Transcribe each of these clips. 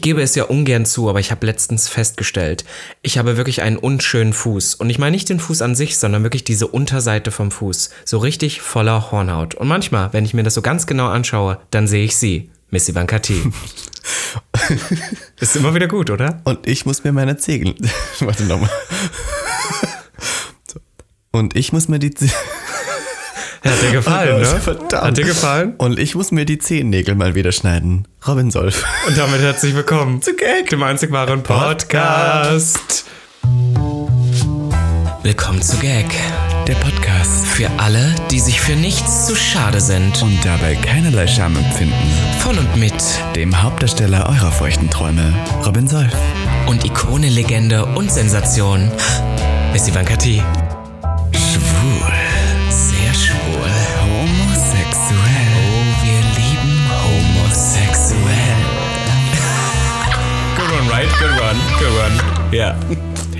Ich gebe es ja ungern zu, aber ich habe letztens festgestellt, ich habe wirklich einen unschönen Fuß. Und ich meine nicht den Fuß an sich, sondern wirklich diese Unterseite vom Fuß. So richtig voller Hornhaut. Und manchmal, wenn ich mir das so ganz genau anschaue, dann sehe ich sie. Miss Ivanka T. Ist immer wieder gut, oder? Und ich muss mir meine Zehen. Warte nochmal. Und ich muss mir die. Hat dir gefallen, Oh ne? Verdammt. Hat dir gefallen? Und ich muss mir die Zehennägel mal wieder schneiden. Robin Solf. Und damit herzlich willkommen Zu Gag. dem einzig wahren Podcast. Willkommen zu Gag. Der Podcast. Für alle, die sich für nichts zu schade sind. Und dabei keinerlei Scham empfinden. Von und mit Dem Hauptdarsteller eurer feuchten Träume, Robin Solf. und Ikone, Legende und Sensation. Miss Ivanka T. Schwul. Ja.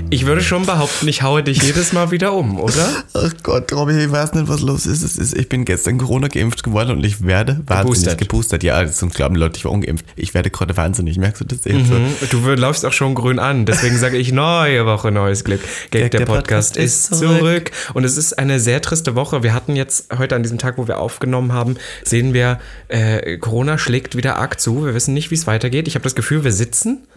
Ich würde schon behaupten, ich haue dich jedes Mal wieder um, oder? Ach Gott, Robin, ich weiß nicht, was los ist. Es ist ich bin gestern Corona geimpft geworden und ich werde wahnsinnig Geboostert. geboostert. Ja, sonst glauben Leute, ich war ungeimpft. Ich werde gerade wahnsinnig. Merkst du das jetzt? Mhm. Du wir- läufst auch schon grün an, deswegen sage ich neue Woche, neues Glück. Gag, der, Podcast, ist zurück. Und es ist eine sehr triste Woche. Wir hatten jetzt heute an diesem Tag, wo wir aufgenommen haben, sehen wir, äh, Corona schlägt wieder arg zu. Wir wissen nicht, wie es weitergeht. Ich habe das Gefühl, wir sitzen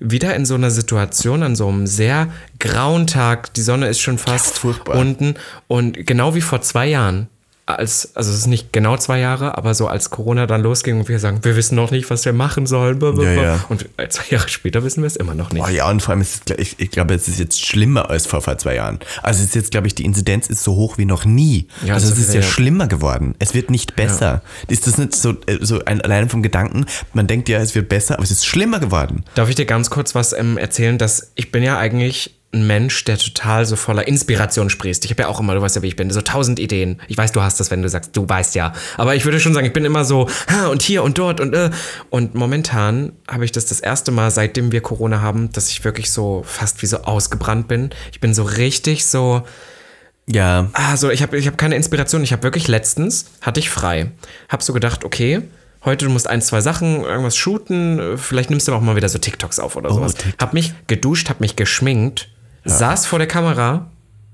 wieder in so einer Situation, an so einem sehr grauen Tag. Die Sonne ist schon fast furchtbar. unten. Und genau wie vor zwei Jahren, als, also es ist nicht genau zwei Jahre, aber so als Corona dann losging und wir sagen, wir wissen noch nicht, was wir machen sollen. Ja, ja. Und äh, zwei Jahre später wissen wir es immer noch nicht. Oh ja, und vor allem ist es, ich, ich glaube, es ist jetzt schlimmer als vor, vor zwei Jahren. Also es ist jetzt, glaube ich, die Inzidenz ist so hoch wie noch nie. Ja, also es ist ja- schlimmer geworden. Es wird nicht besser. Ist das nicht so, äh, so ein, allein vom Gedanken, man denkt ja, es wird besser, aber es ist schlimmer geworden. Darf ich dir ganz kurz was ähm, erzählen, dass ich bin ja eigentlich ein Mensch, der total so voller Inspiration sprießt. Ich habe ja auch immer, du weißt ja, wie ich bin, so tausend Ideen. Ich weiß, du hast das, wenn du sagst, du weißt ja. Aber ich würde schon sagen, ich bin immer so, und hier und dort und äh. Und momentan habe ich das das erste Mal, seitdem wir Corona haben, dass ich wirklich so fast wie so ausgebrannt bin. Ich bin so richtig so, Ja. also ich habe ich hab keine Inspiration. Ich habe wirklich letztens, hatte ich frei. Habe so gedacht, okay, heute du musst ein, zwei Sachen, irgendwas shooten. Vielleicht nimmst du auch mal wieder so TikToks auf oder sowas. TikTok. Hab mich geduscht, hab mich geschminkt, saß vor der Kamera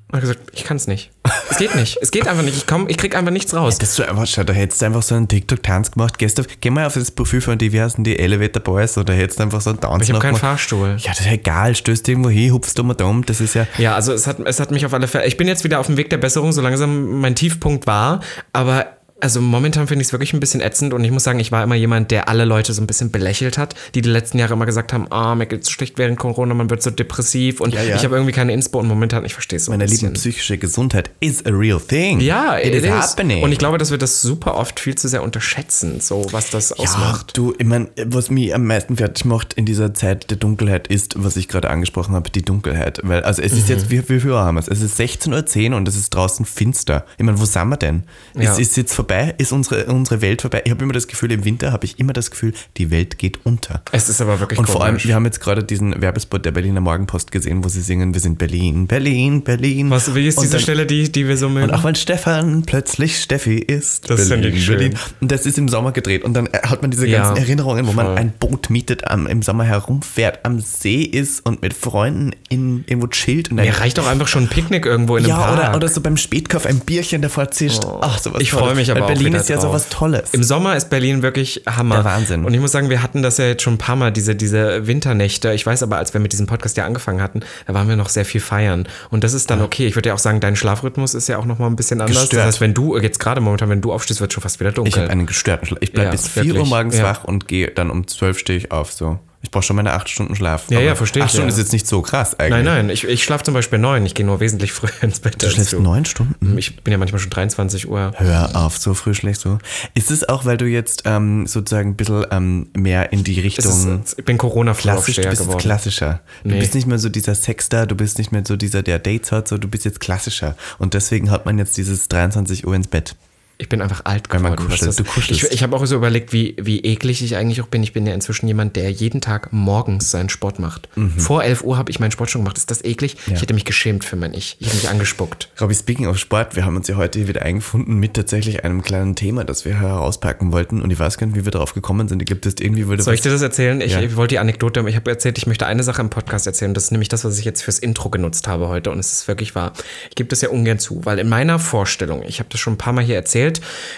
und hab gesagt, ich kann's nicht. Es geht nicht. Es geht einfach nicht. Ich komm, ich krieg einfach nichts raus. Ist so einfach, schau, da hättest du einfach so einen TikTok-Tanz gemacht. Gehst auf, geh mal auf das Profil von heißen die Elevator Boys oder hättest du einfach so einen Tanz Ich habe keinen gemacht. Fahrstuhl. Ja, das ist egal, stößt irgendwo hin, hupfst um und um, das ist ja. Ja, also es hat, es hat mich auf alle Fälle. Ich bin jetzt wieder auf dem Weg der Besserung, so langsam mein Tiefpunkt war. Aber also momentan finde ich es wirklich ein bisschen ätzend und ich muss sagen, ich war immer jemand, der alle Leute so ein bisschen belächelt hat, die die letzten Jahre immer gesagt haben, ah, mir geht's schlecht während Corona, man wird so depressiv und Ja, ja. ich habe irgendwie keine Inspo und momentan, ich verstehe es so ein Meine lieben, psychische Gesundheit is a real thing. ja, it, it is, is. happening. Und ich glaube, dass wir das super oft viel zu sehr unterschätzen, so was das ausmacht. Ja, du, ich meine, was mich am meisten fertig macht in dieser Zeit der Dunkelheit ist, was ich gerade angesprochen habe, die Dunkelheit. Weil, also es Mhm. ist jetzt, wie, wie viel Uhr haben wir es? Es ist 16.10 Uhr und es ist draußen finster. Ich meine, wo sind wir denn? Es ist jetzt vorbei, ist unsere, unsere Welt vorbei. Ich habe immer das Gefühl, im Winter habe ich immer das Gefühl, die Welt geht unter. Es ist aber wirklich Und vor allem, komisch. wir haben jetzt gerade diesen Werbespot der Berliner Morgenpost gesehen, wo sie singen, wir sind Berlin, Berlin, Berlin. was, wie ist Und diese dann- Stelle, die, die wir so mögen? und auch weil Stefan plötzlich Steffi ist. Das finde ich schön. Und das ist im Sommer gedreht. Und dann äh, hat man diese Ja, ganzen Erinnerungen, wo voll. man ein Boot mietet, am, im Sommer herumfährt, am See ist und mit Freunden in, irgendwo chillt. Und Mir reicht doch einfach schon ein Picknick irgendwo in einem ja, Park. oder, oder so beim Spätkauf ein Bierchen davor zischt. Ach, sowas Ich freue mich aber Berlin ist ja drauf. sowas Tolles. Im Sommer ist Berlin wirklich Hammer. Der Wahnsinn. Und ich muss sagen, wir hatten das ja jetzt schon ein paar Mal, diese, diese Winternächte. Ich weiß aber, als wir mit diesem Podcast ja angefangen hatten, da waren wir noch sehr viel feiern. Und das ist dann okay. Ich würde ja auch sagen, dein Schlafrhythmus ist ja auch nochmal ein bisschen anders. Gestört. Das heißt, wenn du, jetzt gerade momentan, wenn du aufstehst, wird schon fast wieder dunkel. ich habe einen gestörten Schlaf. Ich bleibe Ja, bis 4 Uhr morgens Ja. wach und gehe dann um 12 stehe ich auf. So. Ich brauche schon meine 8 Stunden Schlaf. Ja, ja, Aber verstehe ich, Acht Stunden ja. ist jetzt nicht so krass eigentlich. nein, nein, ich, ich schlafe zum Beispiel neun. Ich gehe nur wesentlich früher ins Bett. Du schläfst neun Stunden? Ich bin ja manchmal schon 23 Uhr. Hör auf, so früh schläfst du. Ist es auch, weil du jetzt ähm, sozusagen ein bisschen ähm, mehr in die Richtung ist, ich bin corona klassisch, du bist jetzt geworden. klassischer. Du Nee. bist nicht mehr so dieser Sexter, du bist nicht mehr so dieser, der Dates hat, so du bist jetzt klassischer. Und deswegen hat man jetzt dieses 23 Uhr ins Bett. Ich bin einfach alt man geworden. was kuschelt. das- Du kuschelst. Ich, ich habe auch so überlegt, wie, wie eklig ich eigentlich auch bin. Ich bin ja inzwischen jemand, der jeden Tag morgens seinen Sport macht. Mhm. Vor 11 Uhr habe ich meinen Sport schon gemacht. Ist das eklig? Ich hätte mich geschämt für mein Ich. Ich hätte mich angespuckt. Robby, speaking of Sport, wir haben uns ja heute wieder eingefunden mit tatsächlich einem kleinen Thema, das wir herauspacken wollten. Und ich weiß gar nicht, wie wir darauf gekommen sind. Das ist irgendwie würde Soll ich dir das erzählen? Ich, Ja. ich wollte die Anekdote, ich habe erzählt, ich möchte eine Sache im Podcast erzählen. Das ist nämlich das, was ich jetzt fürs Intro genutzt habe heute. Und es ist wirklich wahr. Ich gebe das ja ungern zu, weil in meiner Vorstellung, ich habe das schon ein paar Mal hier erzählt,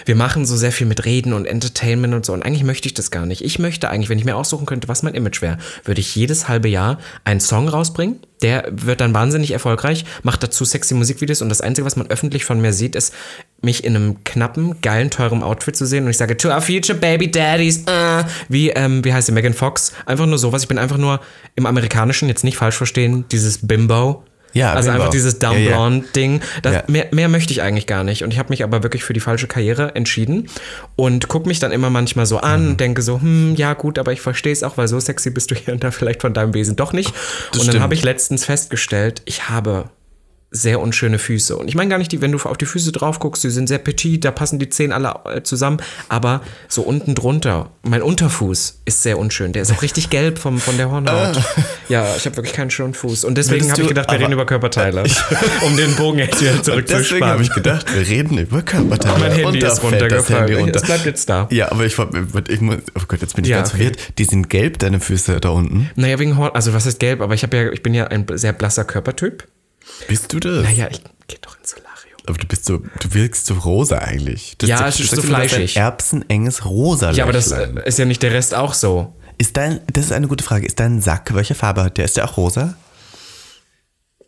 wir machen so sehr viel mit Reden und Entertainment und so. Und eigentlich möchte ich das gar nicht. Ich möchte eigentlich, wenn ich mir aussuchen könnte, was mein Image wäre, würde ich jedes halbe Jahr einen Song rausbringen. Der wird dann wahnsinnig erfolgreich, macht dazu sexy Musikvideos und das Einzige, was man öffentlich von mir sieht, ist, mich in einem knappen, geilen, teuren Outfit zu sehen und ich sage, to our future baby daddies, äh, wie, ähm, wie heißt sie, Megan Fox? Einfach nur sowas. Ich bin einfach nur im Amerikanischen, jetzt nicht falsch verstehen, dieses Bimbo. Ja, also einfach dieses Dumb Ja, ja. Blonde Ding. Das, Ja. mehr, mehr möchte ich eigentlich gar nicht. Und ich habe mich aber wirklich für die falsche Karriere entschieden und gucke mich dann immer manchmal so an Mhm. und denke so, hm, ja gut, aber ich verstehe es auch, weil so sexy bist du hier und da vielleicht von deinem Wesen doch nicht. und dann habe ich letztens festgestellt, ich habe sehr unschöne Füße. Und ich meine gar nicht, die, wenn du auf die Füße drauf guckst, die sind sehr petit, da passen die Zehen alle äh, zusammen, aber so unten drunter, mein Unterfuß ist sehr unschön. Der ist auch richtig gelb vom, von der Hornhaut. ja, ich habe wirklich keinen schönen Fuß. Und deswegen habe ich gedacht, wir reden über Körperteile. um den Bogen jetzt wieder Deswegen habe zurückzusparen. ich gedacht, wir reden über Körperteile. Mein Handy ist das runtergefallen. Handy runter. Es bleibt jetzt da. Ja, aber ich, ich muss, oh Gott, jetzt bin ich Ja, ganz okay. verwirrt. Die sind gelb, deine Füße da unten. Naja, wegen Horn, also was ist gelb, aber ich, ja, ich bin ja ein sehr blasser Körpertyp. Bist du das? Naja, ich gehe doch ins Solarium. Aber du bist so, du wirkst so rosa eigentlich. Das Ja, ist sagst so immer, du hast fleischig. Ein erbsenenges rosa Ja, aber das äh, ist ja nicht der Rest auch so. Ist dein, das ist eine gute Frage. Ist dein Sack, welche Farbe hat der? Ist der auch rosa?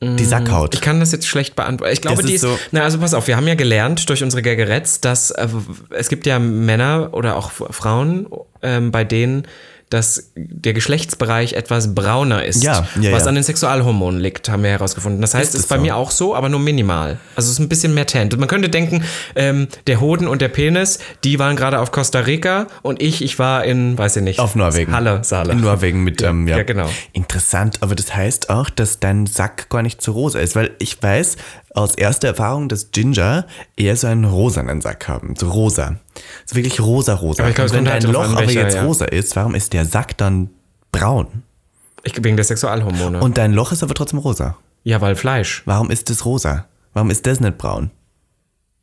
Die Sackhaut. Mm, Ich kann das jetzt schlecht beantworten. Ich glaube, Das die ist ist. so- na, also pass auf, wir haben ja gelernt durch unsere Gaggeretts, dass äh, es gibt ja Männer oder auch Frauen, ähm, bei denen dass der Geschlechtsbereich etwas brauner ist, Ja, ja, was ja. an den Sexualhormonen liegt, haben wir herausgefunden. Das heißt, Ist es ist bei so? mir auch so, aber nur minimal. Also es ist ein bisschen mehr tent. Man könnte denken, ähm, der Hoden und der Penis, die waren gerade auf Costa Rica und ich, ich war in, weiß ich nicht, Auf Norwegen. Halle, Saale. In Norwegen mit, ähm, ja. ja, genau. Interessant, aber das heißt auch, dass dein Sack gar nicht so rosa ist, weil ich weiß aus erster Erfahrung, dass Ginger eher so einen rosanen Sack haben, so rosa. So wirklich rosa, rosa. Aber Und wenn halt dein drauf Loch aber welcher, jetzt ja. rosa ist, warum ist der Sack dann braun? Ich, wegen der Sexualhormone. Und dein Loch ist aber trotzdem rosa. ja, weil Fleisch. Warum ist das rosa? Warum ist das nicht braun?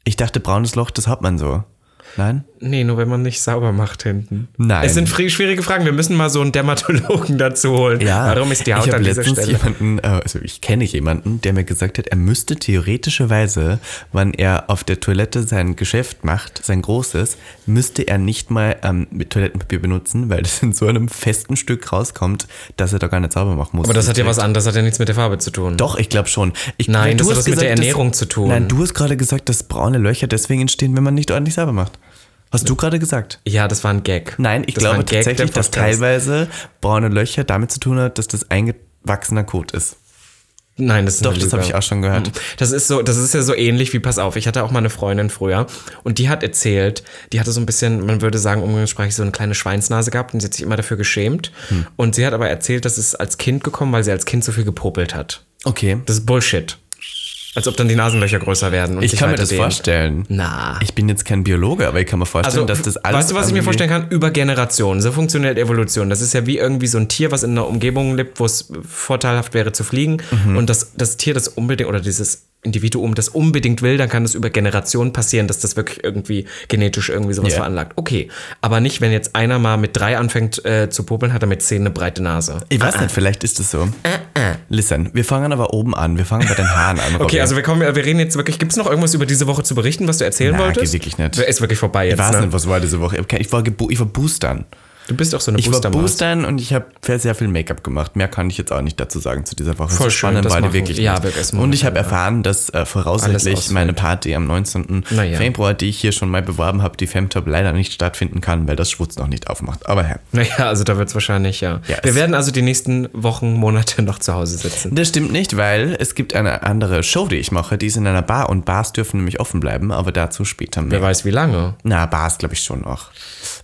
Ich dachte, braunes Loch, das hat man so. Nein? Nee, nur wenn man nicht sauber macht hinten. Nein. Es sind schwierige Fragen. Wir müssen mal so einen Dermatologen dazu holen. Warum ist die Haut ich an dieser Stelle? jemanden, äh, also ich kenne jemanden, der mir gesagt hat, er müsste theoretischerweise, wenn er auf der Toilette sein Geschäft macht, sein großes, müsste er nicht mal ähm, mit Toilettenpapier benutzen, weil das in so einem festen Stück rauskommt, dass er da gar nicht sauber machen muss. Aber das hat ja was anderes, das hat ja nichts mit der Farbe zu tun. Doch, ich glaube schon. Ich, Nein, das du hat hast was mit der gesagt, dass- Ernährung zu tun. Nein, du hast gerade gesagt, dass braune Löcher deswegen entstehen, wenn man nicht ordentlich sauber macht. Hast du gerade gesagt? Ja, das war ein Gag. Nein, ich das glaube tatsächlich, dass teilweise braune Löcher damit zu tun hat, dass das eingewachsener Kot ist. Nein, das ist Doch, das habe ich auch schon gehört. Das ist so, das ist ja so ähnlich wie, pass auf, ich hatte auch mal eine Freundin früher und die hat erzählt, die hatte so ein bisschen, man würde sagen, umgangssprachlich so eine kleine Schweinsnase gehabt und sie hat sich immer dafür geschämt. Hm. Und sie hat aber erzählt, dass es als Kind gekommen, weil sie als Kind so viel gepopelt hat. Okay. Das ist Bullshit. Als ob dann die Nasenlöcher größer werden und Ich kann mir das dehnen. vorstellen. Na. Ich bin jetzt kein Biologe, aber ich kann mir vorstellen, dass das alles. Also, Weißt du, was ich mir vorstellen kann? Über Generationen. So funktioniert Evolution. Das ist ja wie irgendwie so ein Tier, was in einer Umgebung lebt, wo es vorteilhaft wäre zu fliegen. Mhm. Und das, das Tier, das unbedingt, oder dieses Individuum, das unbedingt will, dann kann es über Generationen passieren, dass das wirklich irgendwie genetisch irgendwie sowas Ja. veranlagt. Okay. Aber nicht, wenn jetzt einer mal mit drei anfängt äh, zu popeln, hat er mit zehn eine breite Nase. Ich weiß nicht, vielleicht ist es so. Listen, wir fangen aber oben an. Wir fangen bei den Haaren an. Okay. Also wir kommen, wir reden jetzt wirklich. Gibt es noch irgendwas über diese Woche zu berichten, was du erzählen Nein, wolltest? geht wirklich nicht. Ist wirklich vorbei jetzt. ich weiß ne? nicht, was war diese Woche. Ich war, ich war boostern. Du bist auch so eine Ich war Boostermaus. boostern und ich habe sehr viel Make-up gemacht. Mehr kann ich jetzt auch nicht dazu sagen zu dieser Woche. Voll so schön, spannend das war die wirklich ja, Und ich habe erfahren, dass äh, voraussichtlich meine Party am 19. Na ja. Februar, die ich hier schon mal beworben habe, die Femtop leider nicht stattfinden kann, weil das Schwutz noch nicht aufmacht. Aber ja. Naja, also da wird es wahrscheinlich, ja. Ja, Wir werden also die nächsten Wochen, Monate noch zu Hause sitzen. Das stimmt nicht, weil es gibt eine andere Show, die ich mache. Die ist in einer Bar und Bars dürfen nämlich offen bleiben, aber dazu später mehr. Wer weiß wie lange. Na, Bars glaube ich schon noch.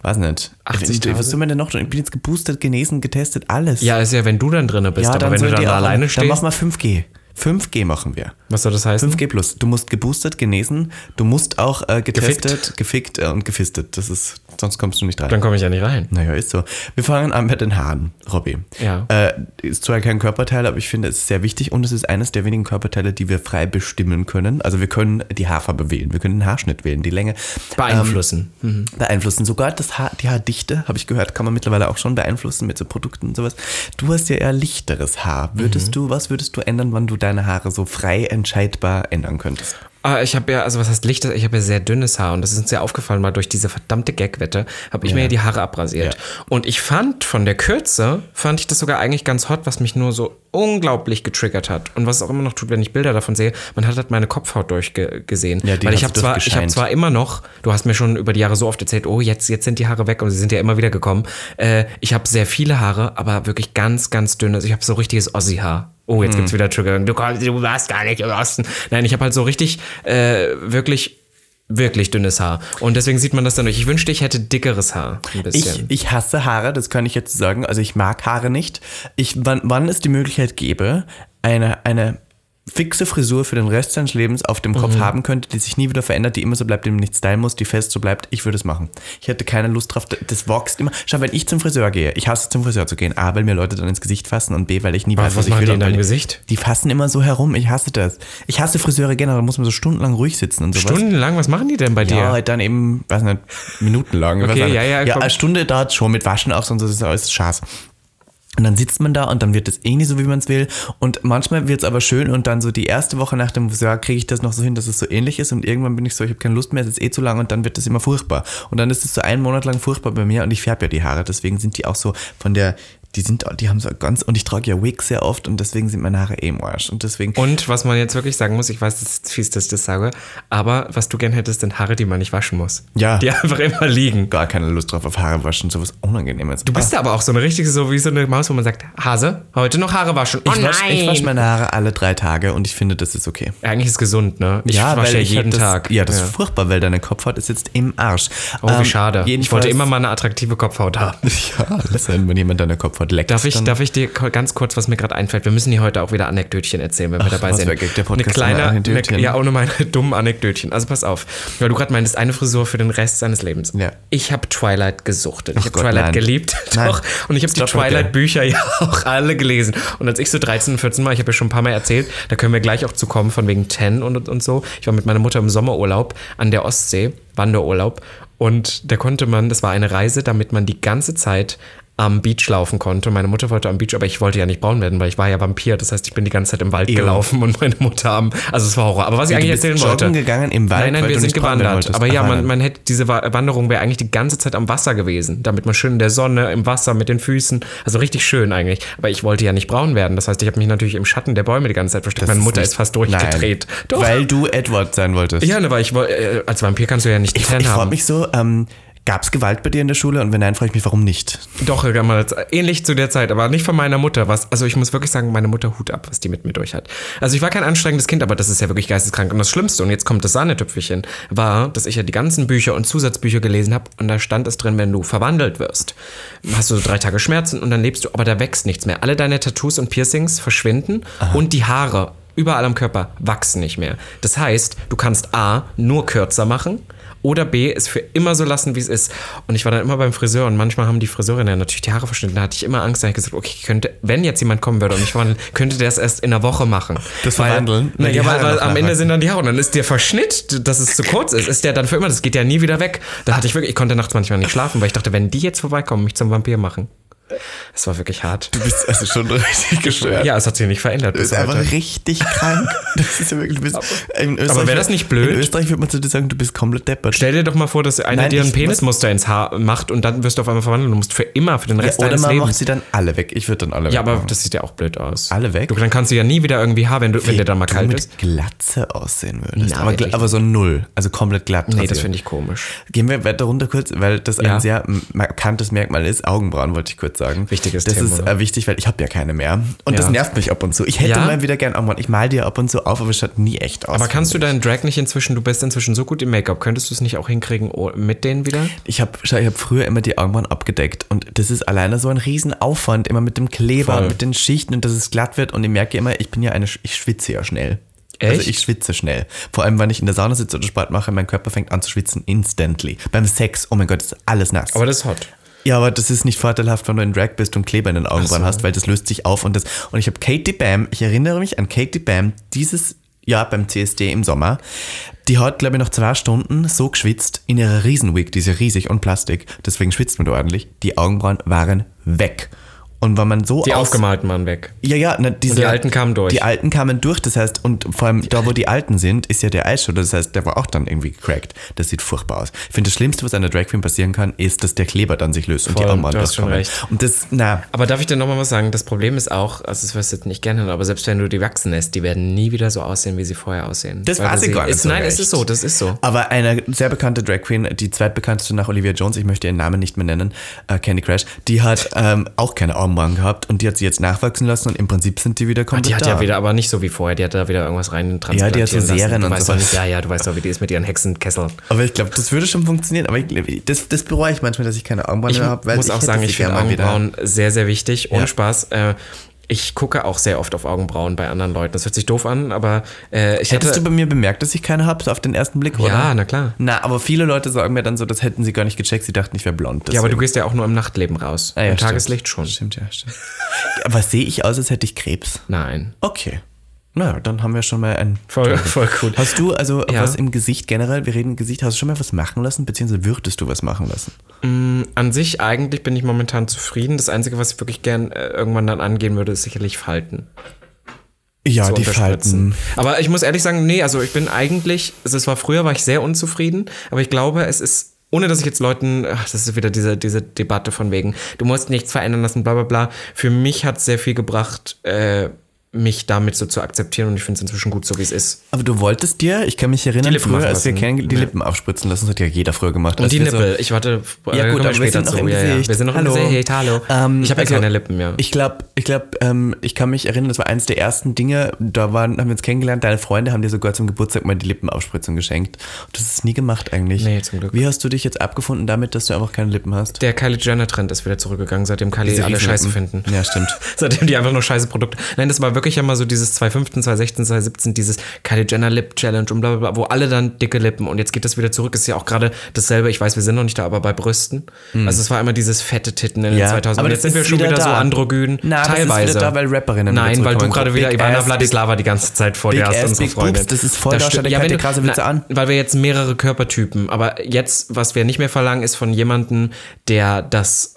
Weiß nicht. 80.000? Was soll man denn noch tun? Ich bin jetzt geboostert, genesen, getestet, alles. Ja, ist ja, wenn du dann drinne bist, ja aber dann wenn du dann alleine Dann stehst. mach mal 5G. 5G machen wir. Was soll das heißen? 5G plus. Du musst geboostert, genesen, du musst auch äh, getestet, gefickt, äh, und gefistet. Das ist, sonst kommst du nicht rein. Dann komme ich ja nicht rein. Naja, ist so. Wir fangen an mit den Haaren, Robby. Ja. Äh, ist zwar kein Körperteil, aber ich finde, es ist sehr wichtig und es ist eines der wenigen Körperteile, die wir frei bestimmen können. Also wir können die Haarfarbe wählen, wir können den Haarschnitt wählen, die Länge. Beeinflussen. Ähm, beeinflussen. Sogar das Haar, die Haardichte, habe ich gehört, kann man mittlerweile auch schon beeinflussen mit so Produkten und sowas. Du hast ja eher lichteres Haar. Würdest Mhm. du, was würdest du ändern, wann du deine Haare so frei entscheidbar ändern könntest? Ah, ich habe ja, also was heißt Licht? Ich habe ja sehr dünnes Haar und das ist uns ja aufgefallen, mal durch diese verdammte Gagwette habe ich mir ja die Haare abrasiert. Ja. Und ich fand von der Kürze, fand ich das sogar eigentlich ganz hot, was mich nur so unglaublich getriggert hat. Und was es auch immer noch tut, wenn ich Bilder davon sehe, man hat halt meine Kopfhaut durchgesehen. Ja, die Weil ich habe zwar, ich habe durchgescheint. zwar immer noch, du hast mir schon über die Jahre so oft erzählt, oh, jetzt, jetzt sind die Haare weg und sie sind ja immer wieder gekommen. Äh, ich habe sehr viele Haare, aber wirklich ganz, ganz dünn. Also ich habe so richtiges Ossi-Haar. Oh, jetzt gibt's wieder Trigger. Du, kommst, du warst gar nicht im Osten. Nein, ich habe halt so richtig, äh, wirklich, wirklich dünnes Haar. Und deswegen sieht man das dann durch. Ich wünschte, ich hätte dickeres Haar. Ich, ich hasse Haare, das kann ich jetzt sagen. Also ich mag Haare nicht. Ich, wann, wann es die Möglichkeit gäbe, eine, eine fixe Frisur für den Rest seines Lebens auf dem Mhm. Kopf haben könnte, die sich nie wieder verändert, die immer so bleibt, die man nicht stylen muss, die fest so bleibt, ich würde es machen. Ich hätte keine Lust drauf, das wächst immer. Schau, wenn ich zum Friseur gehe, ich hasse zum Friseur zu gehen, A, weil mir Leute dann ins Gesicht fassen und B, weil ich nie weiß, was ich machen will die in deinem Gesicht? Die fassen immer so herum, ich hasse das. Ich hasse Friseure generell, da muss man so stundenlang ruhig sitzen und sowas. Stundenlang, was machen die denn bei dir? Ja, halt dann eben, weiß nicht, minutenlang. ich Okay, ja, ja, Ja, eine Stunde dauert schon mit Waschen auch, sonst ist es alles Schaß. Und dann sitzt man da und dann wird es eh nicht so, wie man es will. Und manchmal wird es aber schön und dann so die erste Woche nach dem Friseur kriege ich das noch so hin, dass es so ähnlich ist und irgendwann bin ich so, ich habe keine Lust mehr, es ist eh zu lang und dann wird es immer furchtbar. Und dann ist es so einen Monat lang furchtbar bei mir und ich färbe ja die Haare, deswegen sind die auch so von der, die sind, die haben so ganz, und ich trage ja Wigs sehr oft und deswegen sind meine Haare eh im Arsch. Und deswegen, Und was man jetzt wirklich sagen muss, ich weiß, das ist fies, dass ich das sage, aber was du gern hättest, sind Haare, die man nicht waschen muss. Ja. Die einfach immer liegen. gar keine Lust drauf auf Haare waschen, sowas Unangenehmes. Du bist aber auch so eine richtige, so wie so eine Maus, wo man sagt, Hase, heute noch Haare waschen. Oh Ich wasche nein! wasch meine Haare alle drei Tage und ich finde, das ist okay. Eigentlich ist es gesund, ne? Ich wasche ja ich jeden das, Tag. Ja, das ist furchtbar, weil deine Kopfhaut ist jetzt im Arsch. Oh, wie Ähm, schade. Ich wollte immer mal eine attraktive Kopfhaut haben. Ja, listen, wenn jemand deine Kopfhaut leckt. Darf ich, dann- darf ich dir ganz kurz, was mir gerade einfällt? Wir müssen hier heute auch wieder Anekdötchen erzählen, wenn wir dabei was sind. Gag, der eine Podcast kleine, ohne Anekdötchen. eine, ja, ohne meine dummen Anekdötchen. Also pass auf, weil du gerade meintest, eine Frisur für den Rest seines Lebens. Ja. Ich habe Twilight gesuchtet. Ich Ach habe Twilight nein. geliebt. Nein. Doch. Und ich habe die. Twilight-Bücher ja auch alle gelesen. Und als ich so 13, 14 war, ich habe ja schon ein paar Mal erzählt, da können wir gleich auch zu kommen, von wegen Ten und, und so. Ich war mit meiner Mutter im Sommerurlaub an der Ostsee, Wanderurlaub. Und da konnte man, das war eine Reise, damit man die ganze Zeit am Beach laufen konnte. Meine Mutter wollte am Beach, aber ich wollte ja nicht braun werden, weil ich war ja Vampir. Das heißt, ich bin die ganze Zeit im Wald Ew. gelaufen und meine Mutter am. Also es war Horror. Aber was ich eigentlich erzählen wollte. gegangen im Wald, Nein, nein, weil wir du sind gewandert. Aber ja, man, man hätte diese Wa- Wanderung wäre eigentlich die ganze Zeit am Wasser gewesen, damit man schön in der Sonne, im Wasser mit den Füßen, also richtig schön eigentlich. Aber ich wollte ja nicht braun werden. Das heißt, ich habe mich natürlich im Schatten der Bäume die ganze Zeit versteckt. Das Meine ist Mutter nicht- ist fast durchgedreht. Nein, Doch. Weil du Edward sein wolltest. ja, ne, weil ich äh, als Vampir kannst du ja nicht Ich, Tan ich haben. mich so, ähm, gab es Gewalt bei dir in der Schule? Und wenn nein, frage ich mich, warum nicht? Doch, ähnlich zu der Zeit, aber nicht von meiner Mutter. Was, also ich muss wirklich sagen, meine Mutter Hut ab, was die mit mir durch hat. Also ich war kein anstrengendes Kind, aber das ist ja wirklich geisteskrank. Und das Schlimmste, und jetzt kommt das Sahnetüpfelchen, war, dass ich ja die ganzen Bücher und Zusatzbücher gelesen habe und da stand es drin, wenn du verwandelt wirst, hast du so drei Tage Schmerzen und dann lebst du, aber da wächst nichts mehr. Alle deine Tattoos und Piercings verschwinden und die Haare überall am Körper wachsen nicht mehr. Das heißt, du kannst A, nur kürzer machen oder B, es für immer so lassen, wie es ist. Und ich war dann immer beim Friseur und manchmal haben die Friseurinnen ja natürlich die Haare verschnitten. Da hatte ich immer Angst, da habe ich gesagt, okay, könnte, wenn jetzt jemand kommen würde und mich verwandeln, könnte der es erst in einer Woche machen. Das weil, Verwandeln? Na, Die ja, weil, weil am Ende sind dann die Haare und dann ist der Verschnitt, dass es zu kurz ist, ist der dann für immer, das geht ja nie wieder weg. Da hatte ich wirklich, ich konnte nachts manchmal nicht schlafen, weil ich dachte, wenn die jetzt vorbeikommen, mich zum Vampir machen. Das war wirklich hart. Du bist also schon richtig gestört. Ja, es hat sich nicht verändert. Du bis bist einfach heute. richtig krank. Das ist ja wirklich, du bist, Österreich, wäre das nicht blöd? In Österreich würde man zu dir sagen, du bist komplett deppert. Stell dir doch mal vor, dass einer Nein, dir ein Penismuster ins Haar macht und dann wirst du auf einmal verwandelt und musst für immer, für den Rest Oder deines man macht Lebens. sie dann alle weg. Ich würde dann alle Ja, weg. aber machen. das sieht ja auch blöd aus. Alle weg? Du, dann kannst du ja nie wieder irgendwie Haar, wenn, du, wenn der dann mal kalt mit ist. Glatze aussehen würdest. Nein, aber, aber so null. Also komplett glatt. Nee, das rasiert. finde ich komisch. Gehen wir weiter runter kurz, weil das Ja. ein sehr markantes Merkmal ist. Augenbrauen wollte ich kurz sagen. Wichtig. wichtiges das Thema. ist äh, wichtig, weil ich habe ja keine mehr. Und das Ja. nervt mich ab und zu. Ich hätte Ja? mal wieder gern Augenbrauen. Ich mal dir ab und zu auf, aber es schaut nie echt aus. Aber kannst du deinen Drag nicht inzwischen, du bist inzwischen so gut im Make-up, könntest du es nicht auch hinkriegen oh, mit denen wieder? Ich habe ich hab früher immer die Augenbrauen abgedeckt und das ist alleine so ein Riesenaufwand, immer mit dem Kleber, Voll. mit den Schichten und dass es glatt wird und ich merke immer, ich bin ja eine, ich schwitze ja schnell. Also Echt? ich schwitze schnell. Vor allem, wenn ich in der Sauna sitze oder Sport mache, mein Körper fängt an zu schwitzen instantly. Beim Sex, oh mein Gott, ist alles nass. Aber das ist hot. Ja, aber das ist nicht vorteilhaft, wenn du in Drag bist und Kleber in den Augenbrauen so. hast, weil das löst sich auf und das und ich habe Katie Bam, ich erinnere mich an Katie Bam dieses Jahr beim CSD im Sommer. Die hat, glaube ich, noch zwei Stunden so geschwitzt in ihrer Riesenwig, die ist ja riesig und Plastik, deswegen schwitzt man da ordentlich. Die Augenbrauen waren weg. Und wenn man so Die aufgemalten waren weg. ja, ja, na, diese, Und die alten kamen durch. Die alten kamen durch, das heißt, und vor allem da, wo die alten sind, ist ja der Eisschuh, das heißt, der war auch dann irgendwie gecrackt. Das sieht furchtbar aus. Ich finde, das Schlimmste, was einer Drag Queen passieren kann, ist, dass der Kleber dann sich löst und Voll, die Augenbrauen du hast schon recht. Und das, na, Aber darf ich dir nochmal was sagen? Das Problem ist auch, also das wirst du jetzt nicht gerne hören, aber selbst wenn du die wachsen lässt, die werden nie wieder so aussehen, wie sie vorher aussehen. Das ich sie- gar nicht ist, so Nein, es ist so, das ist so. Aber eine sehr bekannte Drag Queen, die zweitbekannteste nach Olivia Jones, ich möchte ihren Namen nicht mehr nennen, äh, Candy Crash, die hat ähm, auch keine Augenbrauen gehabt und die hat sie jetzt nachwachsen lassen und im Prinzip sind die wieder komplett Die hat da. ja wieder, aber nicht so wie vorher, die hat da wieder irgendwas rein Ja, die hat so. Serien und nicht, Ja, ja, du weißt doch, wie die ist mit ihren Hexenkesseln. Aber ich glaube, das würde schon funktionieren. Aber ich, das, das bereue ich manchmal, dass ich keine Augenbrauen Ich mehr habe. weil muss auch sagen, ich finde wieder. Augenbrauen sehr, sehr wichtig. Ohne Ja. Spaß. Äh, ich gucke auch sehr oft auf Augenbrauen bei anderen Leuten. Das hört sich doof an, aber äh, ich Hättest hätte... du bei mir bemerkt, dass ich keine habe, auf den ersten Blick, oder? ja, na klar. Na, aber viele Leute sagen mir dann so, das hätten sie gar nicht gecheckt, sie dachten, ich wäre blond. Ja, aber du deswegen. gehst ja auch nur im Nachtleben raus. Ah, ja, Im stimmt. Tageslicht schon. Stimmt, ja, stimmt. aber sehe ich aus, als hätte ich Krebs? Nein. Okay. Na, dann haben wir schon mal ein. Voll, voll gut. Hast du also Ja. was im Gesicht generell, wir reden Gesicht, hast du schon mal was machen lassen, beziehungsweise würdest du was machen lassen? An sich eigentlich bin ich momentan zufrieden. Das Einzige, was ich wirklich gern äh, irgendwann dann angehen würde, ist sicherlich Falten. Ja, die. Falten. Aber ich muss ehrlich sagen, nee, also ich bin eigentlich, also es war früher, war ich sehr unzufrieden, aber ich glaube, es ist, ohne dass ich jetzt Leuten, ach, das ist wieder diese, diese Debatte von wegen, du musst nichts verändern lassen, bla bla bla. Für mich hat es sehr viel gebracht, äh, mich damit so zu akzeptieren und ich finde es inzwischen gut, so wie es ist. Aber du wolltest dir, ich kann mich erinnern, früher, als wir lassen. kennen, die Ja. Lippen aufspritzen lassen, das hat ja jeder früher gemacht. Und die wir so- Nippel, ich warte, äh, Ja gut, kommen aber wir später sind noch im Ja, ja. Gesicht. Wir sind noch hallo. im Gesicht, hallo. Ähm, ich habe also, ja keine Lippen mehr. Ich glaube, ich, glaub, ähm, ich kann mich erinnern, das war eines der ersten Dinge, da waren, haben wir uns kennengelernt, deine Freunde haben dir sogar zum Geburtstag mal die Lippenaufspritzung geschenkt. Und das ist nie gemacht eigentlich. Nee, zum Glück. Wie hast du dich jetzt abgefunden damit, dass du einfach keine Lippen hast? Der Kylie Jenner Trend ist wieder zurückgegangen, seitdem Kylie Diese alle Scheiße finden. Ja, stimmt. Seitdem die einfach nur scheiße Produkte. Nein, das war wirklich immer so dieses 2015, 2016, 2017, dieses Kylie Jenner Lip Challenge und bla bla bla, wo alle dann dicke Lippen und jetzt geht das wieder zurück. Ist ja auch gerade dasselbe, ich weiß, wir sind noch nicht da, aber bei Brüsten. Also es war immer dieses fette Titten in den Hm. Ja, 2000 aber jetzt sind wir schon wieder wieder, so da. androgyn. Na, das ist teilweise. da, weil Rapperinnen Nein, weil du gerade wieder Ivana Vladislava die ganze Zeit vor dir hast, unsere Freundin. Das ist voll, da der ja, wenn du- Krase Witze an. Weil wir jetzt mehrere Körpertypen, aber jetzt, was wir nicht mehr verlangen, ist von jemandem, der das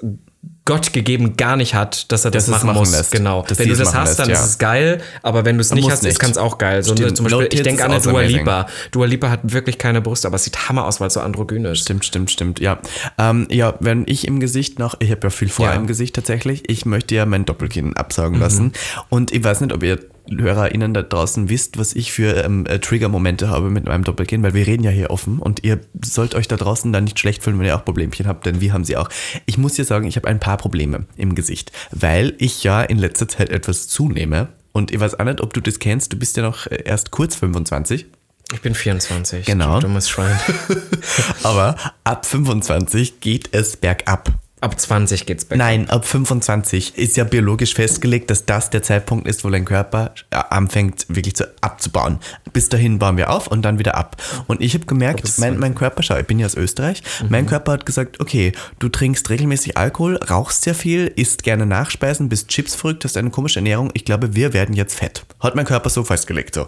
Gott gegeben gar nicht hat, dass er das, Dass es machen, machen muss. lässt. Genau. Dass Wenn du das hast, lässt, dann ja. ist es geil, aber wenn du es nicht hast, nicht. kann es auch geil. So, Stimmt. zum Beispiel, ich denke ist an eine Dua amazing. Lipa. Dua Lipa hat wirklich keine Brüste, aber es sieht hammer aus, weil es so androgyn ist. Stimmt, stimmt, stimmt, ja. Ähm, ja, wenn ich im Gesicht noch, ich habe ja viel vor Ja. im Gesicht tatsächlich, ich möchte ja mein Doppelkinn Mhm. absaugen lassen. Und ich weiß nicht, ob ihr HörerInnen da draußen wisst, was ich für ähm, äh, Trigger-Momente habe mit meinem Doppelkinn, weil wir reden ja hier offen und ihr sollt euch da draußen dann nicht schlecht fühlen, wenn ihr auch Problemchen habt, denn wir haben sie auch. Ich muss dir sagen, ich habe ein paar Probleme im Gesicht, weil ich ja in letzter Zeit etwas zunehme. Und ich weiß auch nicht, ob du das kennst, du bist ja noch äh, erst kurz 25. Ich bin 24. Genau. Du dummes Schwein. Aber ab 25 geht es bergab. Ab 20 geht's bergab. Nein, ab 25 ist ja biologisch festgelegt, dass das der Zeitpunkt ist, wo dein Körper äh, anfängt wirklich zu, abzubauen. Bis dahin bauen wir auf und dann wieder ab. Und ich habe gemerkt, mein, mein Körper, schau, ich bin ja aus Österreich, mein Körper hat gesagt, okay, du trinkst regelmäßig Alkohol, rauchst sehr viel, isst gerne Nachspeisen, bist Chips verrückt, hast eine komische Ernährung. Ich glaube, wir werden jetzt fett. Hat mein Körper so festgelegt so.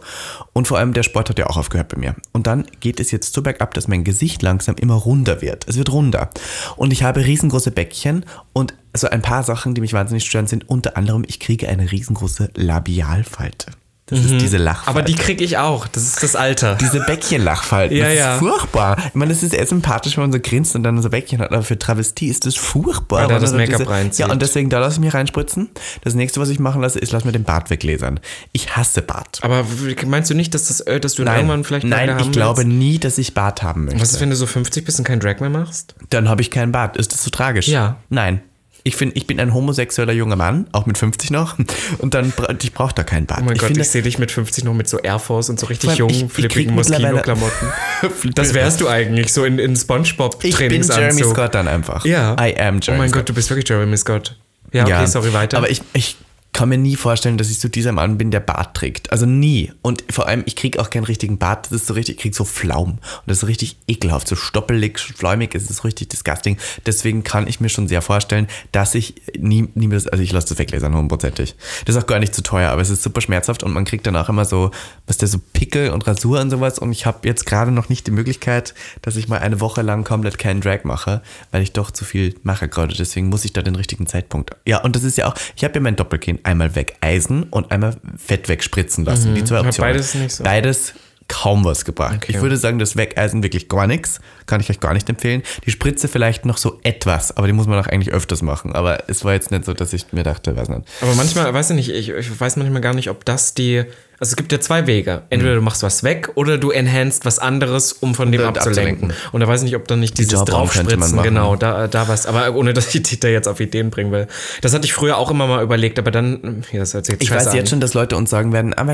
Und vor allem der Sport hat ja auch aufgehört bei mir. Und dann geht es jetzt so bergab, dass mein Gesicht langsam immer runder wird. Es wird runder. Und ich habe riesengroße Bäckchen und so ein paar Sachen, die mich wahnsinnig stören, sind unter anderem, ich kriege eine riesengroße Labialfalte. Das ist diese Lachfalte. Mhm. Aber die kriege ich auch. Das ist das Alter. diese Bäckchenlachfalten, Ja, das ja. ist furchtbar. Ich meine, es ist eher sympathisch, wenn man so grinst und dann so Bäckchen hat, aber für Travestie ist das furchtbar. Weil da das Make-up reinzieht. Ja, und deswegen, da lasse ich mich reinspritzen. Das nächste, was ich machen lasse, ist, lass mir den Bart weglasern. Ich hasse Bart. Aber meinst du nicht, dass, das, äh, dass du ihn irgendwann vielleicht nein ich glaube willst? nie, dass ich Bart haben möchte. Was ist, wenn du so 50 bist und keinen Drag mehr machst? Dann habe ich keinen Bart. Ist das so tragisch? Ja. Nein. Ich finde, ich bin ein homosexueller junger Mann, auch mit 50 noch. Und dann, ich brauche da keinen Bart. Oh mein ich Gott, finde, ich sehe dich mit 50 noch mit so Air Force und so richtig jungen, ich- flippigen Moschino-Klamotten. Das wärst du eigentlich, so in, in ich bin Spongebob-Trainingsanzug. Jeremy Scott dann einfach. Ja. I am Jeremy Oh mein Scott. Gott, du bist wirklich Jeremy Scott. Ja, okay, sorry, weiter. Aber ich, ich kann mir nie vorstellen, dass ich so dieser Mann bin, der Bart trägt. Also nie. Und vor allem, ich kriege auch keinen richtigen Bart. Das ist so richtig, ich kriege so Flaum. Und das ist so richtig ekelhaft. So stoppelig, flaumig ist es richtig disgusting. Deswegen kann ich mir schon sehr vorstellen, dass ich nie, nie mehr das, also ich lasse das weglasern, hundertprozentig. Das ist auch gar nicht zu teuer, aber es ist super schmerzhaft und man kriegt danach immer so, was der so Pickel und Rasur und sowas. Und ich habe jetzt gerade noch nicht die Möglichkeit, dass ich mal eine Woche lang komplett keinen Drag mache, weil ich doch zu viel mache gerade. Deswegen muss ich da den richtigen Zeitpunkt. Ja, und das ist ja auch, ich habe ja mein Einmal wegeisen und einmal Fett wegspritzen lassen. Die zwei Optionen. beides nicht so. Beides kaum was gebracht. Okay. Ich würde sagen, das Wegeisen wirklich gar nichts. Kann ich euch gar nicht empfehlen. Die Spritze vielleicht noch so etwas, aber die muss man auch eigentlich öfters machen. Aber es war jetzt nicht so, dass ich mir dachte, weiß nicht. Aber manchmal, weiß ich nicht, ich, ich weiß manchmal gar nicht, ob das die. Also es gibt ja zwei Wege. Entweder du machst was weg oder du enhanced was anderes, um von dem abzulenken. abzulenken. Und da weiß ich nicht, ob dann nicht dieses man Draufspritzen, genau, da, da was. Aber ohne, dass ich dich da jetzt auf Ideen bringen will. Das hatte ich früher auch immer mal überlegt, aber dann, ja, das hört sich jetzt Ich weiß jetzt an. schon, dass Leute uns sagen werden, aber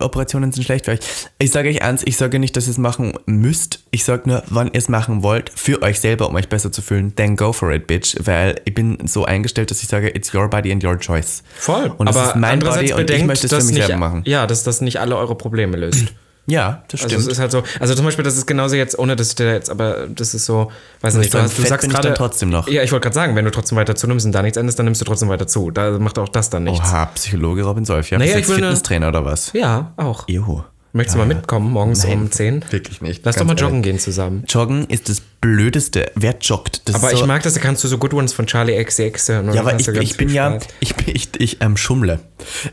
Operationen sind schlecht für euch. Ich sage euch ernst, ich sage nicht, dass ihr es machen müsst. Ich sage nur, wann ihr es machen wollt, für euch selber, um euch besser zu fühlen, then go for it, bitch. Weil ich bin so eingestellt, dass ich sage, it's your body and your choice. Voll. Und aber ist mein Body und ich möchte es für mich nicht, selber machen. Ja, dass das nicht alle eure Probleme löst. Ja, das Also stimmt. es ist halt so, also zum Beispiel, das ist genauso jetzt, ohne dass ich dir jetzt, aber das ist so, weiß nicht, du, hast, du sagst gerade trotzdem noch. Ja, ich wollte gerade sagen, wenn du trotzdem weiter zunimmst und da nichts änderst, dann nimmst du trotzdem weiter zu. Da macht auch das dann nichts. Oha, Psychologe Robin Solf. Ja, Naja, ich will Fitnesstrainer oder was? Ja, auch. Juhu. Möchtest du mal mitkommen morgens Nein, um 10? wirklich nicht, Lass doch mal joggen ehrlich. gehen zusammen. Joggen ist das Blödeste. Wer joggt? Das Aber ist ich so, mag das, da kannst du so Good Ones von Charlie XCX hören. Ja, aber ich, ich bin ja, ich, ich, ich ähm, schummle.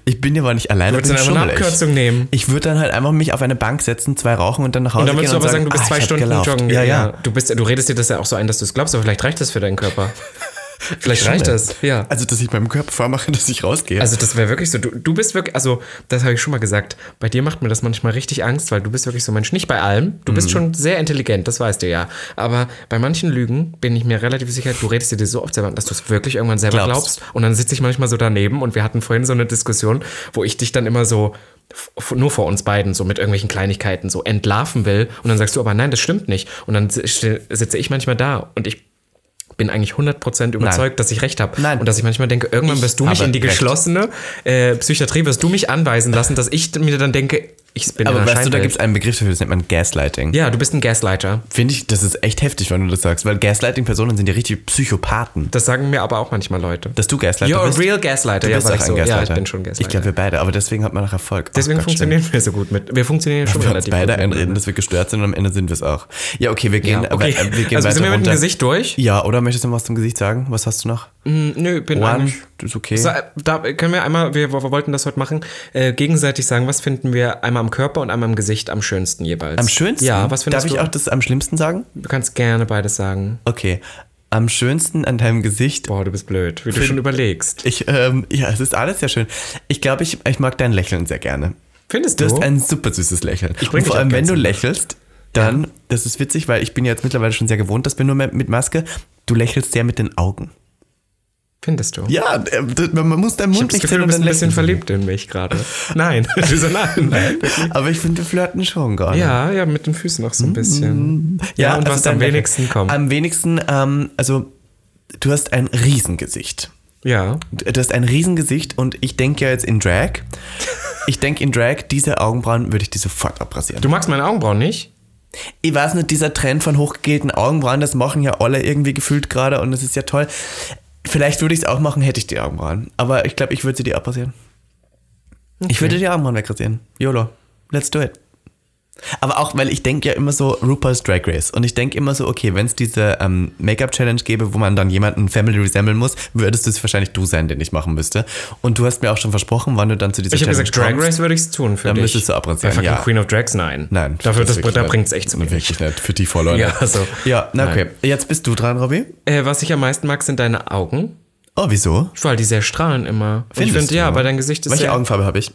Ich bin ja aber nicht alleine. Du würdest dann eine. Abkürzung nehmen. Ich würde dann halt einfach mich auf eine Bank setzen, zwei rauchen und dann nach Hause Und dann gehen würdest du aber sagen, du bist ah, zwei ich Stunden gelaufen. joggen. Ja, ja. Du, bist, du redest dir das ja auch so ein, dass du es glaubst, aber vielleicht reicht das für deinen Körper. vielleicht reicht das, ja. Also, dass ich meinem Körper vormache, dass ich rausgehe. Also das wäre wirklich so, du, du bist wirklich, also das habe ich schon mal gesagt, bei dir macht mir das manchmal richtig Angst, weil du bist wirklich so ein Mensch, nicht bei allem, du Mhm. bist schon sehr intelligent, das weißt du ja, aber bei manchen Lügen bin ich mir relativ sicher, du redest dir so oft selber, dass du es wirklich irgendwann selber Glaubst. glaubst. Und dann sitze ich manchmal so daneben und wir hatten vorhin so eine Diskussion, wo ich dich dann immer so nur vor uns beiden so mit irgendwelchen Kleinigkeiten so entlarven will. Und dann sagst du aber nein, das stimmt nicht. Und dann sitze ich manchmal da und ich bin eigentlich 100% überzeugt, dass ich recht habe. Nein. Und dass ich manchmal denke, irgendwann wirst du mich in die recht. geschlossene äh, Psychiatrie, wirst du mich anweisen lassen, dass ich mir dann denke, ich bin aber weißt du, da gibt es einen Begriff dafür, das nennt man Gaslighting. Ja, du bist ein Gaslighter. Finde ich, das ist echt heftig, wenn du das sagst, weil Gaslighting-Personen sind ja richtig Psychopathen. Das sagen mir aber auch manchmal Leute. Dass du Gaslighter You're a bist. real Gaslighter. Du ja, bist sag auch ich ein so. Gaslighter. Ja, ich bin schon Gaslighter. Ich glaube, wir beide, aber deswegen hat man noch Erfolg. Deswegen funktionieren wir so gut mit. Wir funktionieren schon stimmt. Wir relativ beide gut. einreden, miteinander. dass wir gestört sind und am Ende sind wir es auch. Ja, okay, wir gehen, Ja, aber, okay. äh, wir gehen also weiter sind wir mit runter. dem Gesicht durch? Ja, oder möchtest du noch was zum Gesicht sagen? Was hast du noch? Hm, Nö, bin One, eigentlich... ist okay. So, äh, da können wir einmal, wir, wir wollten das heute machen, äh, gegenseitig sagen, was finden wir einmal am Körper und einmal im Gesicht am schönsten jeweils. Am schönsten? Ja, was findest Darf du? ich auch das am schlimmsten sagen? Du kannst gerne beides sagen. Okay. Am schönsten an deinem Gesicht. Boah, du bist blöd, wie du schon überlegst. Ich, ähm, ja, es ist alles sehr schön. Ich glaube, ich, ich mag dein Lächeln sehr gerne. Findest Du du? hast ein super süßes Lächeln. Ich Und vor allem, wenn du lächelst, dann, das ist witzig, weil ich bin ja jetzt mittlerweile schon sehr gewohnt, dass wir nur mit Maske, du lächelst sehr mit den Augen. Findest du? Ja, äh, man muss deinen Ich Mund das nicht Gefühl, du bist ein bisschen verliebt in mich gerade. Nein. So, nein. nein. Aber ich finde, wir flirten schon gerade. Ja, ja, mit den Füßen noch so ein bisschen. Ja, und also was am dein wenigsten kommt. Am wenigsten, ähm, also, du hast ein Riesengesicht. Ja. Du hast ein Riesengesicht und ich denke ja jetzt in Drag. Ich denke in Drag, diese Augenbrauen würde ich dir sofort abrasieren. Du magst meine Augenbrauen nicht? Ich weiß nicht, dieser Trend von hochgegelten Augenbrauen, das machen ja alle irgendwie gefühlt gerade und das ist ja toll. Vielleicht würde ich es auch machen, hätte ich die Augenbrauen. Aber ich glaube, ich würde sie dir abrasieren. Ich würde die Augenbrauen wegrasieren. YOLO. Let's do it. Aber auch, weil ich denke ja immer so RuPaul's Drag Race. Und ich denke immer so, okay, wenn es diese ähm, Make-up-Challenge gäbe, wo man dann jemanden Family resemmeln muss, würdest es wahrscheinlich du sein, den ich machen müsste. Und du hast mir auch schon versprochen, wann du dann zu dieser Ich habe Challenge gesagt, Drag. Race würde ich es tun für Dann dich. müsstest du abrasieren, Bei fucking ja. Queen of Drags, nein. Nein. Dafür, das, wirklich da bringt es echt zu wenig. Wirklich nicht. Für die Follower. Ja, nicht. also. Ja, na okay. Jetzt bist du dran, Robby. Äh, was ich am meisten mag, sind deine Augen. Oh, wieso? Weil die sehr strahlen immer. Und ich Findest finde, ja, du? weil dein Gesicht ist Welche sehr, Augenfarbe habe ich?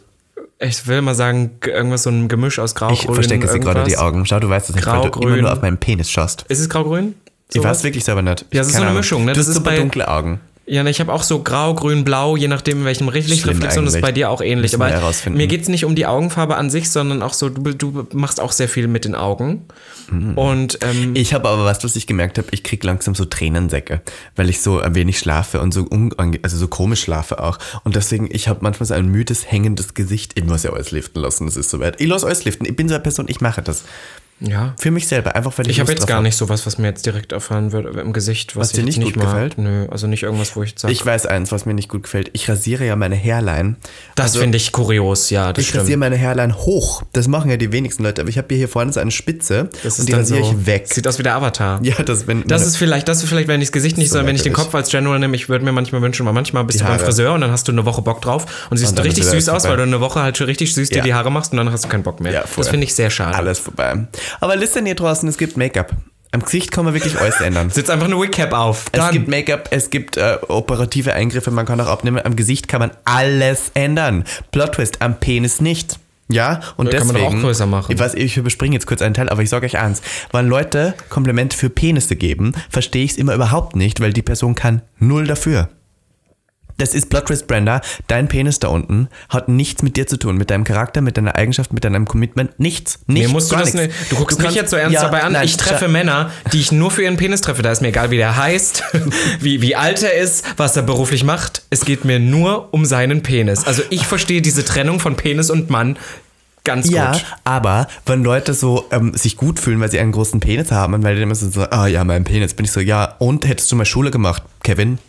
Ich will mal sagen, irgendwas so ein Gemisch aus Grau, Ich Grün, verstecke sie gerade die. Augen. Schau, du weißt das nicht, weil du immer nur auf meinen Penis schaust. Ist es grau-grün? Ich weiß wirklich selber nicht. Ja, es ist Keine so eine Ahnung. Mischung, ne? Du Das hast ist super bei- dunkle Augen. Ja, ne, ich habe auch so grau, grün, blau, je nachdem, in welchem Lichtreflexion ist bei dir auch ähnlich. Aber herausfinden. mir geht es nicht um die Augenfarbe an sich, sondern auch so, du, du machst auch sehr viel mit den Augen. Mhm. Und ähm, Ich habe aber was, was ich gemerkt habe, ich krieg langsam so Tränensäcke, weil ich so ein wenig schlafe und so also so komisch schlafe auch. Und deswegen, ich habe manchmal so ein müdes, hängendes Gesicht. Ich muss ja alles liften lassen, das ist soweit. Ich lasse alles liften. Ich bin so eine Person, ich mache das. Ja. Für mich selber, einfach weil ich Ich habe jetzt gar nicht sowas, was mir jetzt direkt erfahren wird im Gesicht, was, Was dir ich nicht nicht gut mag. gefällt? Nö, also nicht irgendwas, wo ich sage, Ich weiß eins, was mir nicht gut gefällt. Ich rasiere ja meine Hairline. das Also, finde ich kurios, ja, das Ich rasiere stimmt. meine Hairline hoch. Das machen ja die wenigsten Leute. Aber ich habe hier vorne so eine Spitze Das und die rasiere ich weg. Sieht aus wie der Avatar. Ja, das wenn Das ist vielleicht, das ist vielleicht, wenn ich das Gesicht nicht, So sondern wenn ich den. Kopf als General nehme, ich würde mir manchmal wünschen, weil manchmal bist Die du beim. Friseur und dann hast du eine Woche Bock drauf und siehst Und richtig süß aus, weil du eine Woche halt schon richtig süß dir Ja. die Haare machst und dann hast du keinen Bock mehr. Ja, das finde ich sehr schade. alles vorbei. Aber listen hier draußen, es gibt Make-up. Am Gesicht kann man wirklich alles ändern. Sitzt einfach eine Wig-Cap auf. Es Dann. gibt Make-up, es gibt äh, operative Eingriffe, man kann auch abnehmen. Am Gesicht kann man alles ändern. Plot Twist, am Penis nicht. Ja, und Ja, kann man deswegen. auch größer machen. Ich weiß, ich überspringe jetzt kurz einen Teil, aber ich sage euch eins. Wenn Leute Komplimente für Penisse geben, verstehe ich es immer überhaupt nicht, weil die Person kann null dafür. Das ist Twist, Brenda. Dein Penis da unten hat nichts mit dir zu tun, mit deinem Charakter, mit deiner Eigenschaft, mit deinem Commitment. Nichts. Mir Nichts. musst du das nicht. Du guckst mich kannst- jetzt so ernst Ja, dabei an. nein, ich treffe Männer, die ich nur für ihren Penis treffe. Da ist mir egal, wie der heißt, wie, wie alt er ist, was er beruflich macht. Es geht mir nur um seinen Penis. Also ich verstehe diese Trennung von Penis und Mann ganz Ja, gut. aber wenn Leute so ähm, sich gut fühlen, weil sie einen großen Penis haben, und weil die immer so ah ja, mein Penis, bin ich so, ja, und hättest du mal Schule gemacht, Kevin?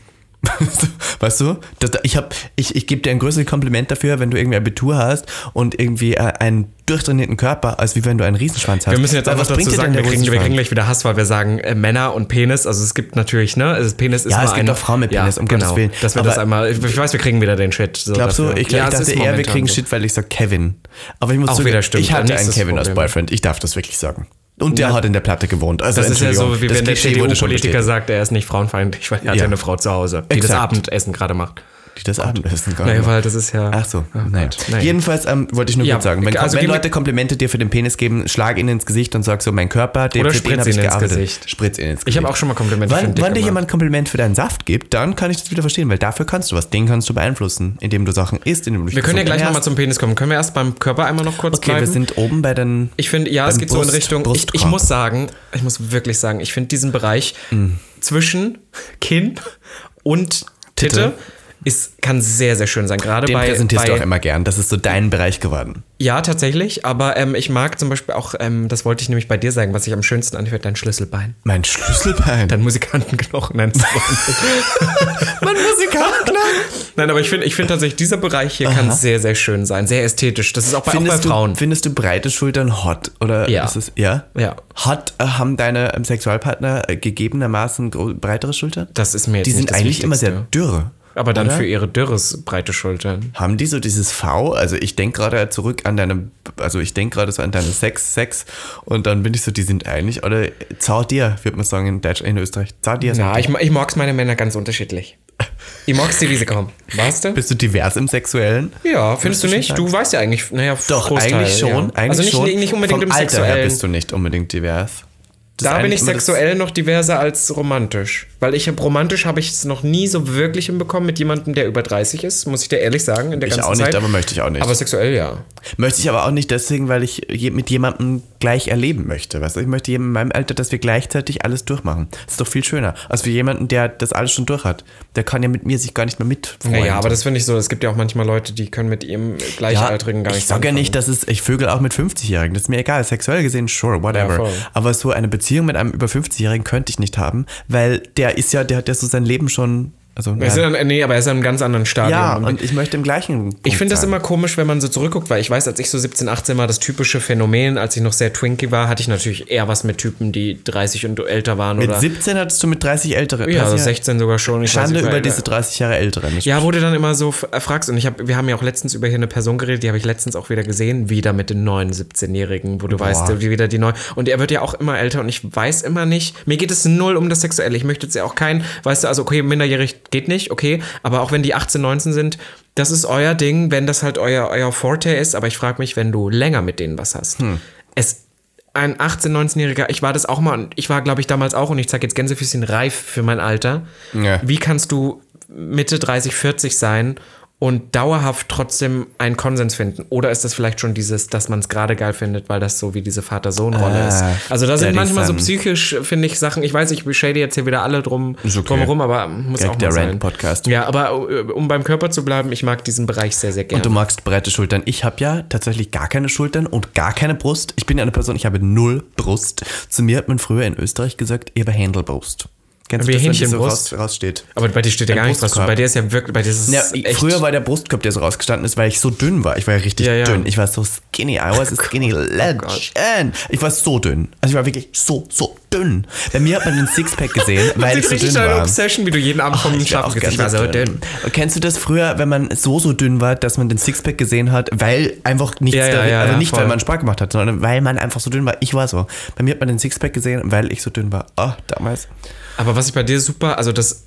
weißt du? Das, ich hab, ich, ich gebe dir ein größeres Kompliment dafür, wenn du irgendwie Abitur hast und irgendwie äh, einen durchtrainierten Körper, als wie wenn du einen Riesenschwanz hast. Wir müssen jetzt einfach dazu sagen, wir kriegen, wir kriegen gleich wieder Hass, weil wir sagen äh, Männer und Penis. Also es gibt natürlich, ne? Also Penis ist Ja, es gibt ein, auch Frauen mit Penis, um genau, Gottes Willen. Dass wir Aber- das einmal, ich weiß, wir kriegen wieder den Shit. So Glaubst du, dafür. ich, glaub, Ja, ich es ist dachte eher, wir kriegen so. Shit, weil ich sag Kevin. Aber ich muss Auch zugeben, ich hatte einen Kevin als Problem. Boyfriend. Ich darf das wirklich sagen. Und der Ja. hat in der Platte gewohnt. Also Das ist ja so, wie das wenn der CDU-Politiker sagt, er ist nicht frauenfeindlich, weil er hat Ja. ja eine Frau zu Hause, die das Exakt. Abendessen gerade macht. Die das Abendessen gar Naja, nicht. weil das ist ja. Ach so, Oh nein. Nein. Jedenfalls ähm, wollte ich nur Ja, kurz sagen, wenn, also wenn Leute Komplimente dir für den Penis geben, schlag ihn ins Gesicht und sag so, mein Körper, den, Oder für den spritz habe ich gearbeitet. Gesicht. Spritz ihn ins Gesicht. Ich habe auch schon mal Komplimente für Wenn, den Dick wenn dir jemand ein Kompliment für deinen Saft gibt, dann kann ich das wieder verstehen, weil dafür kannst du was. Den kannst du beeinflussen, indem du Sachen isst, indem du dich Wir können ja gleich nochmal zum Penis kommen. Können wir erst beim Körper einmal noch kurz Okay, bleiben? wir sind oben bei den... Ich finde, ja, es geht so in Brust- Richtung. Ich, ich muss sagen, ich muss wirklich sagen, ich finde diesen Bereich zwischen Kinn und Titte, Titte. Ist, kann sehr, sehr schön sein. Gerade Den bei. präsentierst bei du auch immer gern. Das ist so dein Bereich geworden. Ja, tatsächlich. Aber ähm, ich mag zum Beispiel auch, ähm, das wollte ich nämlich bei dir sagen, was ich am schönsten anhört, dein Schlüsselbein. Mein Schlüsselbein. Dein Musikantenknochen du mein Musikantenknochen. Nein, aber ich finde ich find tatsächlich, dieser Bereich hier kann sehr, sehr schön sein. Sehr ästhetisch. Das ist auch bei, auch bei Findest Frauen. du, findest du breite Schultern hot? Oder Ja. Ist es, ja? Ja. Hat, äh, haben deine ähm, Sexualpartner äh, gegebenermaßen breitere Schultern? Das ist mir jetzt Die sind eigentlich immer sehr Wichtigste. dürr. Aber dann oder? für ihre Dürres breite Schultern. Haben die so dieses V? Also ich denke gerade zurück an deine, also ich denke gerade so an deine Sex, Sex und dann bin ich so, die sind eigentlich, oder zart dir, würde man sagen in Deutsch, in Österreich. Zart dir. Na, ich, ich mag's meine Männer ganz unterschiedlich. Ich mag's die, wie sie kommen. Weißt du? Bist du divers im Sexuellen? Ja, findest du nicht? Du weißt ja eigentlich, naja, Doch, Großteil, eigentlich schon. Ja. Eigentlich also nicht, schon. nicht unbedingt Vom im Alter her Sexuellen. bist du nicht unbedingt divers. Da bin ich sexuell noch diverser als romantisch. Weil ich romantisch habe ich es noch nie so wirklich hinbekommen mit jemandem, der über 30 ist, muss ich dir ehrlich sagen, in der Ich ganzen auch nicht, Zeit. aber möchte ich auch nicht. Aber sexuell ja. Möchte ich aber auch nicht deswegen, weil ich mit jemandem gleich erleben möchte. Weißt du? Ich möchte jemandem in meinem Alter, dass wir gleichzeitig alles durchmachen. Das ist doch viel schöner. Als für jemanden, der das alles schon durch hat. Der kann ja mit mir sich gar nicht mehr mitfreuen. Naja, aber das finde ich so. Es gibt ja auch manchmal Leute, die können mit ihrem Gleichaltrigen gar nicht Ich sage ja nicht, dass es, ich vögel auch mit 50-Jährigen. Das ist mir egal. Sexuell gesehen, sure, whatever. Ja, aber so eine Beziehung mit einem über 50-Jährigen könnte ich nicht haben, weil der ist ja, der hat ja so sein Leben schon, also, Er ist in, nee, aber er ist in einem ganz anderen Stadium. ja, Und und ich möchte im gleichen Punkt Ich finde das immer komisch, wenn man so zurückguckt, weil ich weiß, als ich so 17, 18 war, das typische Phänomen, als ich noch sehr twinky war, hatte ich natürlich eher was mit Typen, die 30 und älter waren Mit oder 17 hattest du mit 30 Ältere. ja, also Das ist 16 sogar schon. Ich weiß Schande nicht, über diese 30 Jahre Älteren. Ja, wo du dann immer so äh, fragst, und ich hab, wir haben ja auch letztens über hier eine Person geredet, die habe ich letztens auch wieder gesehen, wieder mit den neuen 17-Jährigen, wo du weißt, wie wieder die neu. Und er wird ja auch immer älter und ich weiß immer nicht, mir geht es null um das Sexuelle. Ich möchte jetzt ja auch kein, weißt du, also okay, minderjährig geht nicht, okay, aber auch wenn die 18, 19 sind, das ist euer Ding, wenn das halt euer, euer Forte ist, aber ich frage mich, wenn du länger mit denen was hast. Es ein 18-, 19-Jähriger, ich war das auch mal und ich war, glaube ich, damals auch und ich zeige jetzt Gänsefüßchen reif für mein Alter. Ja. Wie kannst du Mitte 30, 40 sein und dauerhaft trotzdem einen Konsens finden? Oder ist das vielleicht schon dieses, dass man es gerade geil findet, weil das so wie diese Vater-Sohn-Rolle Ah, ist? Also da sind manchmal so Son. psychisch, finde ich, Sachen, ich weiß, ich shade jetzt hier wieder alle drum, okay. drumherum, aber muss Gag auch der mal sein. Rant-Podcast. Ja, aber äh, um beim Körper zu bleiben, ich mag diesen Bereich sehr, sehr gerne. Und du magst breite Schultern. Ich habe ja tatsächlich gar keine Schultern und gar keine Brust. Ich bin ja eine Person, ich habe null Brust. Zu mir hat man früher in Österreich gesagt, ich habe Händlerbrust. Kennst Wie das, wenn die so raus, raussteht? aber bei dir steht ja gar nichts. Brustkorb. Bei dir ist ja wirklich, bei dir ist es Ja, echt früher war der Brustkorb, der so rausgestanden ist, weil ich so dünn war. Ich war ja richtig Ja, ja. dünn. Ich war so skinny. I was a skinny legend. Ich war so dünn. Also ich war wirklich so, so dünn. Bei mir hat man den Sixpack gesehen, weil ich so dünn war. Obsession, wie du jeden Abend vom Ich wär Schaffen auch gehst. Ich war so dünn. Kennst du das früher, wenn man so, so dünn war, dass man den Sixpack gesehen hat, weil einfach nichts Ja, darin, also nicht, voll. weil man Sport gemacht hat, sondern weil man einfach so dünn war. Ich war so. Bei mir hat man den Sixpack gesehen, weil ich so dünn war. Oh, damals. Aber was ich bei dir super, also das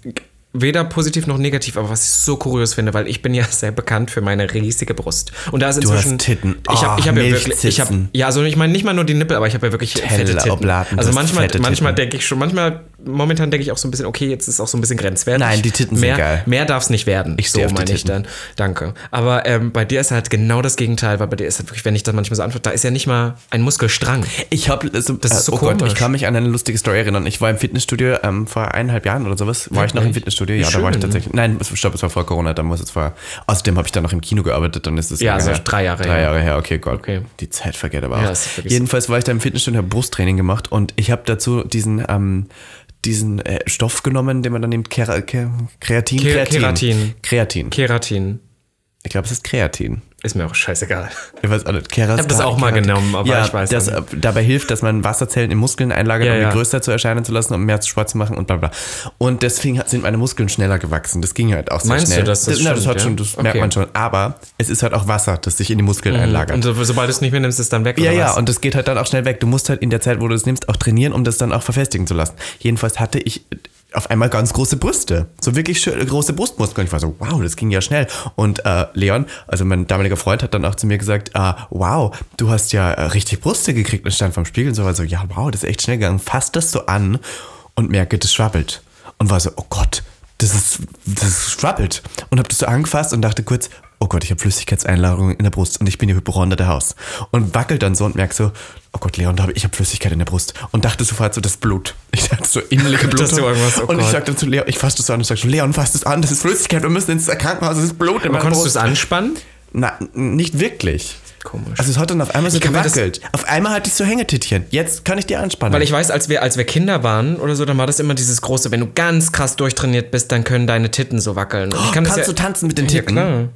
weder positiv noch negativ, aber was ich so kurios finde, weil ich bin ja sehr bekannt für meine riesige Brust. Und da ist Du inzwischen hast Titten. Ich habe ich Oh, hab ja wirklich ich hab, ja, also ich meine nicht mal nur die Nippel, aber ich habe ja wirklich fette Teller, Titten. Oblaten, also du manchmal fette manchmal denke ich schon, manchmal momentan denke ich auch so ein bisschen, okay, jetzt ist auch so ein bisschen grenzwertig. Nein, die Titten sind mehr, geil. Mehr darf es nicht werden. Ich so meine ich dann. Danke. Aber ähm, bei dir ist halt genau das Gegenteil, weil bei dir ist halt wirklich, wenn ich das manchmal so antworte, da ist ja nicht mal ein Muskelstrang. Ich habe so, Das ist so oh Gott, ich kann mich an eine lustige Story erinnern. Ich war im Fitnessstudio ähm, vor eineinhalb Jahren oder sowas. War ich noch im Wirklich? Fitnessstudio? Ja, da war ich schön. tatsächlich. Nein, stopp, es war vor Corona. Da muss es vor. Außerdem habe ich dann noch im Kino gearbeitet. Dann ist es Ja, also her. drei Jahre Drei her. Jahre her. Okay, Gott. Okay. Die Zeit vergeht aber Ja, auch. wirklich Jedenfalls war ich da im Fitnessstudio, habe Brusttraining gemacht und ich habe dazu diesen ähm, diesen äh, Stoff genommen, den man dann nimmt, Kera, Ke- Kreatin, Ke- Kreatin, Keratin. Kreatin. Keratin. Ich glaube, es ist Kreatin. Ist mir auch scheißegal. Ich weiß auch nicht. Ich hab das auch mal genommen, aber ja, ich weiß das äh, dabei hilft, dass man Wasserzellen in Muskeln einlagert, Ja, um ja. die größer zu erscheinen zu lassen, um mehr Sport zu machen und bla bla. Und deswegen sind meine Muskeln schneller gewachsen. Das ging halt auch sehr Meinst du, schnell. dass das na, das, stimmt, hat schon, ja? das Okay. Mhm. merkt man schon. Aber es ist halt auch Wasser, das sich in die Muskeln einlagert. Und so, sobald du es nicht mehr nimmst, ist es dann weg. Ja, ja, und das geht halt dann auch schnell weg. Du musst halt in der Zeit, wo du es nimmst, auch trainieren, um das dann auch verfestigen zu lassen. Jedenfalls hatte ich auf einmal ganz große Brüste. So wirklich schön, große Brustmuskeln. Ich war so, wow, das ging ja schnell. Und äh, Leon, also mein damaliger Freund, hat dann auch zu mir gesagt, ah, wow, du hast ja äh, richtig Brüste gekriegt und stand vom Spiegel und so. Also, ja, wow, das ist echt schnell gegangen. Fass das so an und merke, das schwabbelt. Und war so, oh Gott, das ist, das schwabbelt. Und hab das so angefasst und dachte kurz, oh Gott, ich habe Flüssigkeitseinlagerung in der Brust und ich bin die Hypochonder der Haus. Und wackelt dann so und merk so, oh Gott, Leon, ich, ich habe Flüssigkeit in der Brust. Und dachte sofort so, das Blut. Ich dachte so, innerliche Blutung. irgendwas- oh und ich Gott. sagte zu Leon, ich fasse das an und sag so, Leon, fass das an, das ist Flüssigkeit, wir müssen ins Krankenhaus, das ist Blut in meiner konntest du es anspannen? Na, nicht wirklich. Komisch. Also es hat dann auf einmal so Ich gewackelt. Auf einmal hatte ich so Hängetittchen. Jetzt kann ich dir anspannen. Weil ich weiß, als wir, als wir Kinder waren oder so, dann war das immer dieses große, wenn du ganz krass durchtrainiert bist, dann können deine Titten so wackeln. Und ich kann das Kannst ja, du tanzen mit den Ja, Titten? klar.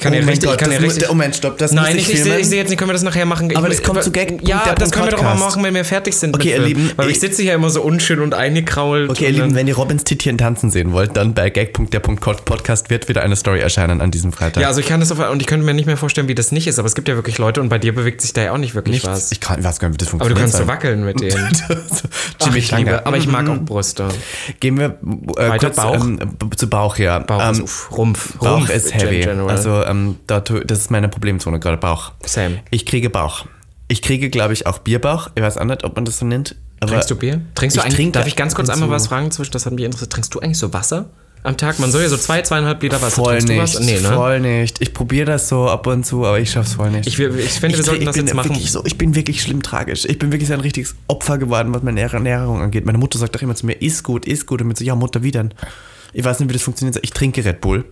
Ich kann Oh ja richtig, Gott, ich kann ja muss- richtig. oh Moment, stopp, das muss Nein, ich ich, ich, sehe, ich sehe jetzt nicht, können wir das nachher machen? Aber ich, das kommt zu Gag- Ja, das können wir doch mal machen, wenn wir fertig sind. Okay, ihr Film. Lieben, Weil ich ich- sitze hier immer so unschön und eingekrault. Okay, ihr Lieben, wenn ihr Robins Tittchen tanzen sehen wollt, dann bei gag.der.podcast wird wieder eine Story erscheinen an diesem Freitag. Ja, also ich kann das auf, und ich könnte mir nicht mehr vorstellen, wie das nicht ist, aber es gibt ja wirklich Leute und bei dir bewegt sich da ja auch nicht wirklich Nichts. was. Ich kann, weiß gar nicht, wie das aber du funktioniert. kannst so wackeln mit denen. Ach, ich liebe, aber ich mag auch Brüste. Gehen wir äh, Weiter kurz Bauch? Ähm, zu Bauch, ja. Bauch ähm, ist uff, Rumpf. Bauch Rumpf ist heavy. Also ähm, da, das ist meine Problemzone gerade, Bauch. Same. Ich kriege Bauch. Ich kriege, glaube ich, auch Bierbauch. Ich weiß auch nicht, ob man das so nennt. Aber Trinkst du Bier? Trinkst du ich eigentlich, trinke darf ich ganz kurz einmal was fragen? zwischen- Das hat mich interessiert. Trinkst du eigentlich so Wasser am Tag? Man soll ja so zwei, zweieinhalb Liter Wasser. Voll Trinkst du nicht, was? Nee, ne? voll nicht. Ich probiere das so ab und zu, aber ich schaff's voll nicht. Ich, will- ich finde, wir Ich sollten ich das jetzt machen. So, ich bin wirklich schlimm tragisch. Ich bin wirklich so ein richtiges Opfer geworden, was meine Ernährung angeht. Meine Mutter sagt doch immer zu mir, ist gut, ist gut. Und mit so, ja, Mutter, wie denn? Ich weiß nicht, wie das funktioniert. Ich trinke Red Bull.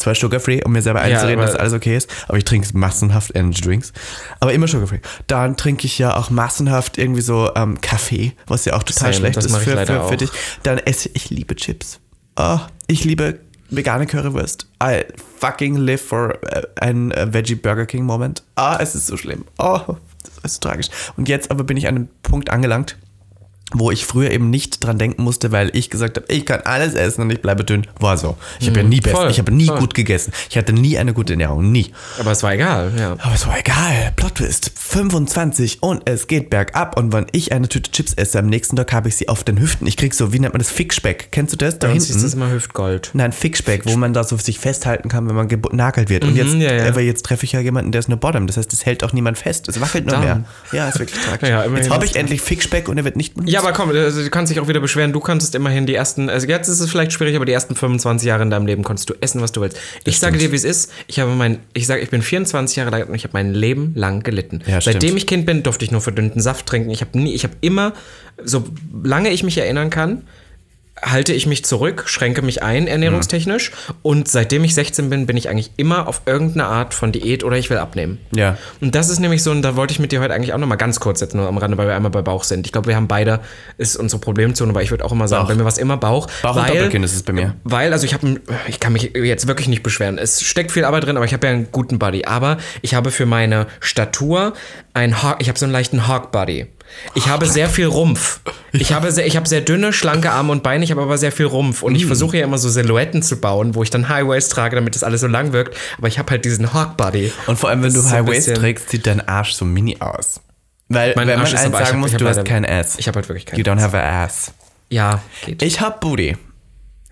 Zwar sugar-free, um mir selber einzureden, aber- dass alles okay ist. Aber ich trinke massenhaft Energy Drinks. Aber immer sugar-free. Dann trinke ich ja auch massenhaft irgendwie so ähm, Kaffee, was ja auch total Same, schlecht ist für, für, für dich. Dann esse ich liebe Chips. Oh, ich liebe vegane Currywurst. I fucking live for äh, ein äh, Veggie Burger King Moment. Ah, es ist so schlimm. Oh, das ist so tragisch. Und jetzt aber bin ich an einem Punkt angelangt, wo ich früher eben nicht dran denken musste, weil ich gesagt habe, ich kann alles essen und ich bleibe dünn. War so. Ich habe ja nie besser, Mhm. voll, ich habe nie voll. gut gegessen. Ich hatte nie eine gute Ernährung, nie. Aber es war egal, ja. Aber es war egal. Plot Twist. 25 und es geht bergab. Und wenn ich eine Tüte Chips esse, am nächsten Tag habe ich sie auf den Hüften. Ich krieg so, wie nennt man das? Fickspeck. Kennst du das? Da Bei uns ist hinten? das immer Hüftgold. Nein, Fickspeck, wo man da so sich festhalten kann, wenn man genagelt wird. Und jetzt, ja, ja. aber jetzt treffe ich ja jemanden, der ist nur Bottom. Das heißt, es hält auch niemand fest. Es wackelt nur mehr. Ja, ist wirklich tragisch. Ja, jetzt habe ich endlich Fickspeck und er wird nicht benutzt. Ja, aber komm, also du kannst dich auch wieder beschweren. Du konntest immerhin die ersten, also jetzt ist es vielleicht schwierig, aber die ersten 25 Jahre in deinem Leben konntest du essen, was du willst. Ich sage dir, wie es ist. Ich habe mein, ich sage, ich bin 24 Jahre alt und ich habe mein Leben lang gelitten. Ja, stimmt. Seitdem ich Kind bin, durfte ich nur verdünnten Saft trinken. Ich habe nie, ich habe immer, solange ich mich erinnern kann, halte ich mich zurück, schränke mich ein ernährungstechnisch und seitdem ich 16 bin, bin ich eigentlich immer auf irgendeine Art von Diät oder ich will abnehmen. Ja. Und das ist nämlich so, und da wollte ich mit dir heute eigentlich auch nochmal ganz kurz jetzt nur am Rande, weil wir einmal bei Bauch sind. Ich glaube, wir haben beide, ist unsere Problemzone, aber ich würde auch immer sagen, Bauch. bei mir war es immer Bauch. Bauch und weil, Doppelkinn ist es bei mir. Weil, also ich habe, ich kann mich jetzt wirklich nicht beschweren. Es steckt viel Arbeit drin, aber ich habe ja einen guten Body. Aber ich habe für meine Statur ein Hawk, ich habe so einen leichten Hawk Body. Ich habe sehr viel Rumpf. Ich habe sehr, ich habe sehr dünne, schlanke Arme und Beine, ich habe aber sehr viel Rumpf. Und ich versuche ja immer so Silhouetten zu bauen, wo ich dann Highways trage, damit das alles so lang wirkt. Aber ich habe halt diesen Hawk Body. Und vor allem, wenn du ist so trägst, sieht dein Arsch so mini aus. Weil, Mein wenn man Arsch ist eins sagen hab- muss, du hast kein Ass. Ich habe halt wirklich kein You don't have a ass. Ja, geht. Ich hab Booty.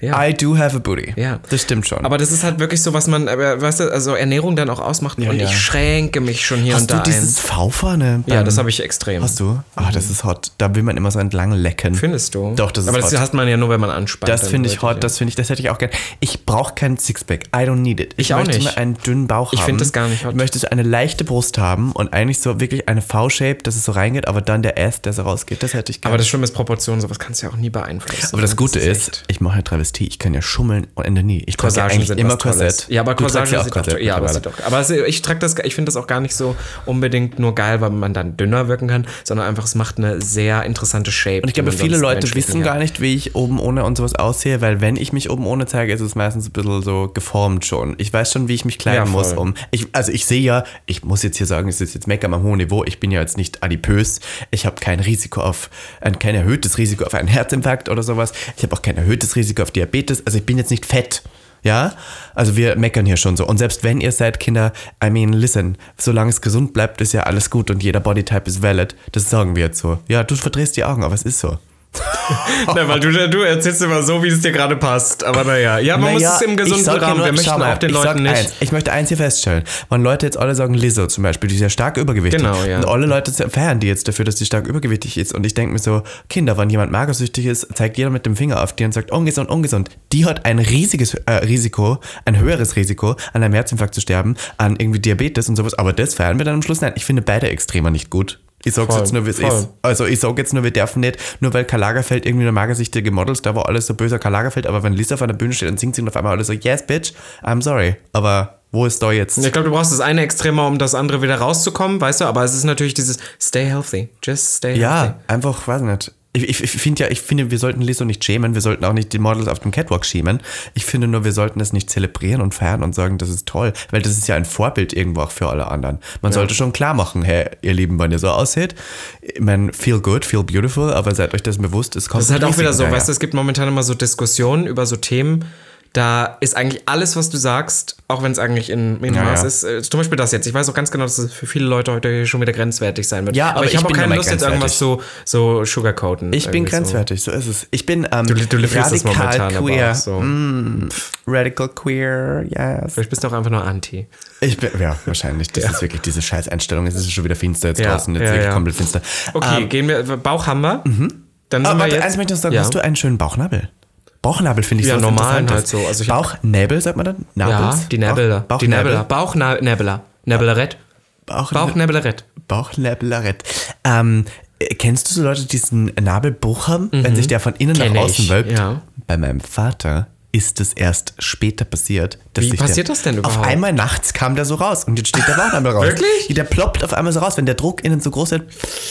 Ja. I do have a booty. Ja. Das stimmt schon. aber das ist halt wirklich so, was man, weißt du, also Ernährung dann auch ausmacht. und ja. ich schränke mich schon hier hast und du da dieses V vorne? ein. Ja, das habe ich extrem. Hast du? Ah, das ist hot. Da will man immer so entlang lecken. Findest du? Doch, das ist Aber das hot. hat man ja nur, wenn man anspannt. Das finde ich hot, das finde ich, das hätte ich auch gern. Ich brauche keinen Sixpack. I don't need it. Ich auch möchte nicht. einen dünnen Bauch Ich haben. find das gar nicht hot. Ich möchte eine leichte Brust haben und eigentlich so wirklich eine V-Shape, dass es so reingeht, aber dann der Ass, der so rausgeht. Das hätte ich gerne. Aber das Schlimme ist Proportion, sowas kannst du ja auch nie beeinflussen. Aber das Gute ist, echt- ich mache ja Travestie. Ich kann ja schummeln und Ende nie. Ich trage Corsagen eigentlich immer. Korsett. Ja, aber Corsagen ja auch Korsett. Ja, aber, auch, aber es, ich trage das, ich finde das auch gar nicht so unbedingt nur geil, weil man dann dünner wirken kann, sondern einfach, es macht eine sehr interessante Shape. Und ich glaube, die viele Leute wissen gar nicht, wie ich oben ohne und sowas aussehe, weil wenn ich mich oben ohne zeige, ist es meistens ein bisschen so geformt schon. Ich weiß schon, wie ich mich kleiden Ja, muss, um. Ich, also ich sehe ja, ich muss jetzt hier sagen, es ist jetzt Meckern am hohen Niveau, ich bin ja jetzt nicht adipös, ich habe kein Risiko auf, ein, kein erhöhtes Risiko auf einen Herzinfarkt oder sowas, ich habe auch kein erhöhtes Risiko auf Diabetes, also ich bin jetzt nicht fett. Ja, also wir meckern hier schon so. Und selbst wenn ihr seid Kinder, I mean, listen, solange es gesund bleibt, ist ja alles gut und jeder Bodytype ist valid. Das sagen wir jetzt so. Ja, du verdrehst die Augen, aber es ist so. Nein, weil du, du erzählst immer so, wie es dir gerade passt. Aber naja, ja, man Naja, muss es im gesunden ja Rahmen. nur- Wir möchten schau auch den Leuten nicht. Eins, ich möchte eins hier feststellen. Wenn Leute jetzt alle sagen, Lizzo zum Beispiel, die ist ja stark übergewichtig. Genau, ja. Und alle Leute feiern die jetzt dafür, dass die stark übergewichtig ist. Und ich denke mir so, Kinder, wenn jemand magersüchtig ist, zeigt jeder mit dem Finger auf die und sagt, ungesund, ungesund. Die hat ein riesiges äh, Risiko, ein höheres Risiko, an einem Herzinfarkt zu sterben, an irgendwie Diabetes und sowas. Aber das feiern wir dann am Schluss. Nein, ich finde beide Extremer nicht gut. Ich sag's Voll, jetzt nur, wie es ist. Also ich sag jetzt nur, wir dürfen nicht, nur weil Karl Lagerfeld irgendwie eine magersichtige Models, da war alles so böser Karl Lagerfeld, aber wenn Lisa auf einer Bühne steht und singt sie und auf einmal alle so, yes, bitch, I'm sorry. Aber wo ist da jetzt? Ich glaube, du brauchst das eine Extremer, um das andere wieder rauszukommen, weißt du? Aber es ist natürlich dieses Stay healthy. Just stay healthy. Ja, einfach, weiß nicht. Ich, ich, finde ja, ich finde, wir sollten Lizzo nicht schämen, wir sollten auch nicht die Models auf dem Catwalk schämen. Ich finde nur, wir sollten es nicht zelebrieren und feiern und sagen, das ist toll, weil das ist ja ein Vorbild irgendwo auch für alle anderen. Man sollte schon klar machen, hey, ihr Lieben, wenn ihr so aussieht, ich meine, feel good, feel beautiful, aber seid euch das bewusst, es kommt Das ist halt auch wieder so, Risiken weißt du, es gibt momentan immer so Diskussionen über so Themen. Da ist eigentlich alles, was du sagst, auch wenn es eigentlich in Minimaß Ja, ja. ist. Äh, zum Beispiel das jetzt. Ich weiß auch ganz genau, dass es für viele Leute heute schon wieder grenzwertig sein wird. Ja, aber ich ich habe auch keine Lust, jetzt irgendwas so, so sugarcoaten. Ich bin irgendwie so. grenzwertig, so ist es. Ich bin ähm, Du, du radikal aber queer. auch so. Radical queer, yes. Vielleicht bist du auch einfach nur Anti. Ich bin, ja, wahrscheinlich. Das ist wirklich diese Scheißeinstellung. Es ist schon wieder finster jetzt Ja, draußen. Jetzt ja, wirklich ja. komplett finster. Okay, Ähm, gehen wir. Bauch haben wir. Dann sind aber wir warte, jetzt. eins möchte ich noch sagen. ja. Hast du einen schönen Bauchnabel? Bauchnabel finde ich Ja, so normalen halt so. Also ich Bauchnäbel, sagt man dann? ja, Nabels? die Näbeler. Bauch, die Näbeler. Bauchnäbel? Bauchnäbeler. Näbelerett. Bauch. Bauchnäbelarett. Ähm, äh, kennst du so Leute, die diesen Nabelbruch haben, wenn sich der von innen Mhm. Kenn nach ich, außen wölbt? ja. Bei meinem Vater ist es erst später passiert. Wie passiert der, das denn Auf überhaupt? einmal nachts kam der so raus und jetzt steht der Bauchnabel raus. Wirklich? Der ploppt auf einmal so raus. Wenn der Druck innen so groß wird,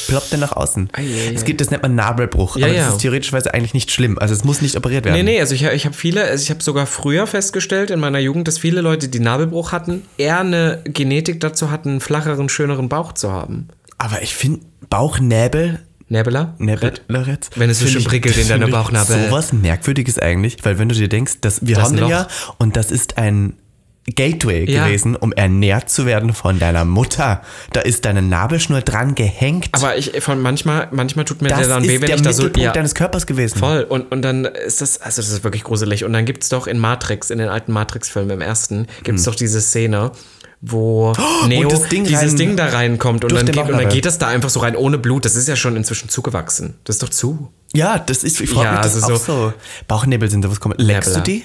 ploppt der nach außen. Ei, ei, Es ei. gibt, das nennt man Nabelbruch, Ja, aber ja. das ist theoretischweise eigentlich nicht schlimm. Also es muss nicht operiert werden. Nee, nee, also ich, ich habe viele, also ich habe sogar früher festgestellt in meiner Jugend, dass viele Leute, die Nabelbruch hatten, eher eine Genetik dazu hatten, einen flacheren, schöneren Bauch zu haben. Aber ich finde Bauchnäbel Näbeler? Näbellerett. Wenn es so schön prickelt in deiner Bauchnabel. Sowas Merkwürdiges eigentlich, weil wenn du dir denkst, dass wir Das haben ist den ja und das ist ein Gateway Ja. gewesen, um ernährt zu werden von deiner Mutter. Da ist deine Nabelschnur dran gehängt. Aber ich von manchmal, manchmal tut mir das der dann weh, wenn der ich da so. Ja, deines Körpers gewesen. voll. Und, und dann ist das, also das ist wirklich gruselig. Und dann gibt es doch in Matrix, in den alten Matrix-Filmen im ersten, gibt es doch diese Szene, wo Neo Hm. das Ding dieses rein- Ding da reinkommt und dann, geht, und dann geht das da einfach so rein ohne Blut. Das ist ja schon inzwischen zugewachsen. Das ist doch zu. Ja, das ist, ich frage Ja, mich das also auch so. Bauchnebel sind sowas kommen. Leckst du die?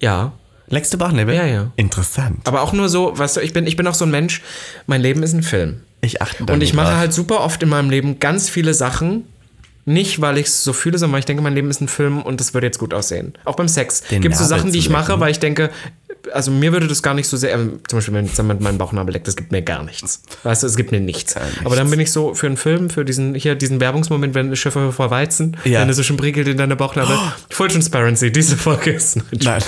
Ja. Leckst du Bauchnebel? Ja, ja. Interessant. Aber auch nur so, weißt du, ich bin, ich bin auch so ein Mensch, mein Leben ist ein Film. Ich achte da Und ich mache drauf. halt super oft in meinem Leben ganz viele Sachen. Nicht, weil ich es so fühle, sondern weil ich denke, mein Leben ist ein Film und das würde jetzt gut aussehen. Auch beim Sex. Gibt es so Sachen, die ich mache, weil ich denke, also mir würde das gar nicht so sehr, ähm, zum Beispiel, wenn jetzt jemand meinen Bauchnabel leckt, das gibt mir gar nichts. Weißt du, es gibt mir nichts. Aber dann bin ich so für einen Film, für diesen, hier, diesen Werbungsmoment, wenn Schiffe vor Weizen, Ja. wenn du so schon prickelt in deine Bauchnabel. Full Transparency, diese Folge ist. Nein.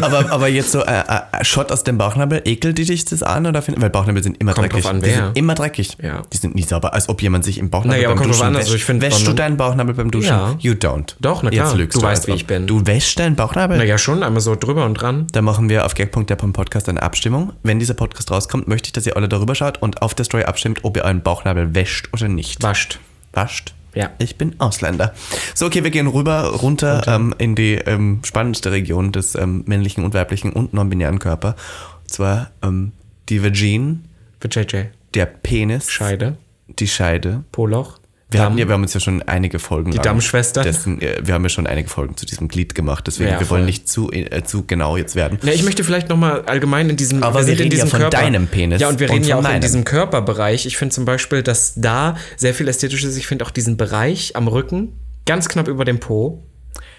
aber, aber jetzt so äh, äh, Shot aus dem Bauchnabel, ekelt die dich das an? Oder find, weil Bauchnabel sind immer Kommt dreckig. an, die sind immer dreckig. Ja. Die sind nie sauber, als ob jemand sich im Bauchnabel Naja, aber beim kommt Duschen an, also ich find, Wäschst du deinen Bauchnabel beim Duschen? Ja. You don't. Doch, na klar. Jetzt lügst Du du, weißt, wie ich bin. Du wäschst deinen Bauchnabel? Naja, schon, einmal so drüber und dran. Da machen wir auf gag.der.com Podcast eine Abstimmung. Wenn dieser Podcast rauskommt, möchte ich, dass ihr alle darüber schaut und auf der Story abstimmt, ob ihr euren Bauchnabel wäscht oder nicht. Wascht. Wascht? Ja. Ich bin Ausländer. So, okay, wir gehen rüber, runter ähm, in die ähm, spannendste Region des ähm, männlichen und weiblichen und non-binären Körper. Und zwar ähm, die Für JJ. der Penis, Scheide. die Scheide. Poloch. Wir, haben, ja, wir haben uns ja schon einige Folgen. Die Dammschwester. Dessen, äh, wir haben ja schon einige Folgen zu diesem Glied gemacht, deswegen Ja, wir wollen nicht zu, äh, zu genau jetzt werden. Ja, ich möchte vielleicht nochmal allgemein in diesem. Aber wir sind in reden ja diesem von deinem Penis Ja, und wir und reden ja auch in meinem. diesem Körperbereich. Ich finde zum Beispiel, dass da sehr viel ästhetisch ist. Ich finde auch diesen Bereich am Rücken, ganz knapp über dem Po,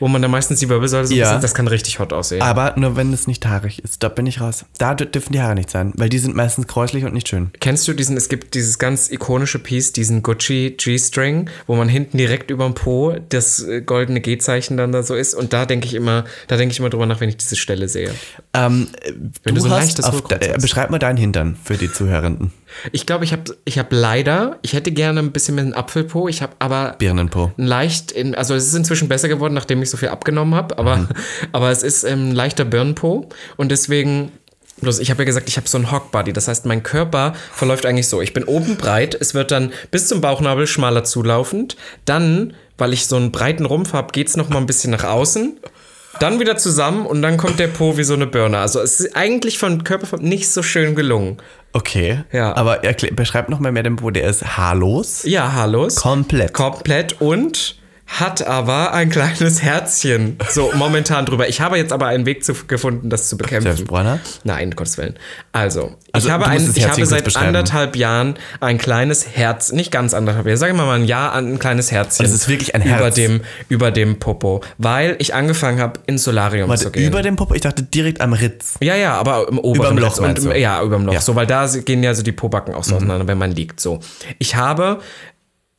wo man dann meistens die Wirbelsäule so Ja. bisschen, das kann richtig hot aussehen. Aber nur wenn es nicht haarig ist, da bin ich raus. Da dür- dürfen die Haare nicht sein, weil die sind meistens kräuslich und nicht schön. Kennst du diesen, es gibt dieses ganz ikonische Piece, diesen Gucci G-String, wo man hinten direkt über dem Po das äh, goldene G-Zeichen dann da so ist. Und da denke ich immer, da denke ich immer drüber nach, wenn ich diese Stelle sehe. Ähm, Wenn du so ein leichtes auf, hast. beschreib mal deinen Hintern für die Zuhörenden. Ich glaube, ich habe ich hab leider, ich hätte gerne ein bisschen mehr einen Apfelpo, ich habe aber Birnenpo. leicht, in, also es ist inzwischen besser geworden, nachdem ich so viel abgenommen habe, aber, Mhm. aber es ist ähm, ein leichter Birnenpo und deswegen, bloß ich habe ja gesagt, ich habe so einen Hockbody, das heißt, mein Körper verläuft eigentlich so, ich bin oben breit, es wird dann bis zum Bauchnabel schmaler zulaufend, dann, weil ich so einen breiten Rumpf habe, geht es nochmal ein bisschen nach außen, dann wieder zusammen und dann kommt der Po wie so eine Birne. Also es ist eigentlich von Körperform nicht so schön gelungen. Okay. Ja. Aber beschreib noch mal mehr den Po. Der ist haarlos. Ja, haarlos. Komplett. Komplett und hat aber ein kleines Herzchen. So momentan drüber. Ich habe jetzt aber einen Weg zu, gefunden, das zu bekämpfen. Selbstbräuner? Nein, Gottes Willen. Also, Also, ich habe, ein, ich habe seit anderthalb Jahren ein kleines Herz, nicht ganz anderthalb Jahre, sagen wir mal ein Jahr, ein kleines Herzchen. Also es ist wirklich ein Über Herz. dem, über dem Popo. Weil ich angefangen habe, ins Solarium Warte, zu gehen. über dem Popo? Ich dachte direkt am Ritz. Ja, ja, aber im oberen Loch und? Ja, überm Loch. Ja. Mhm. So, weil da gehen ja so die Pobacken auch so auseinander, wenn man liegt. So. Ich habe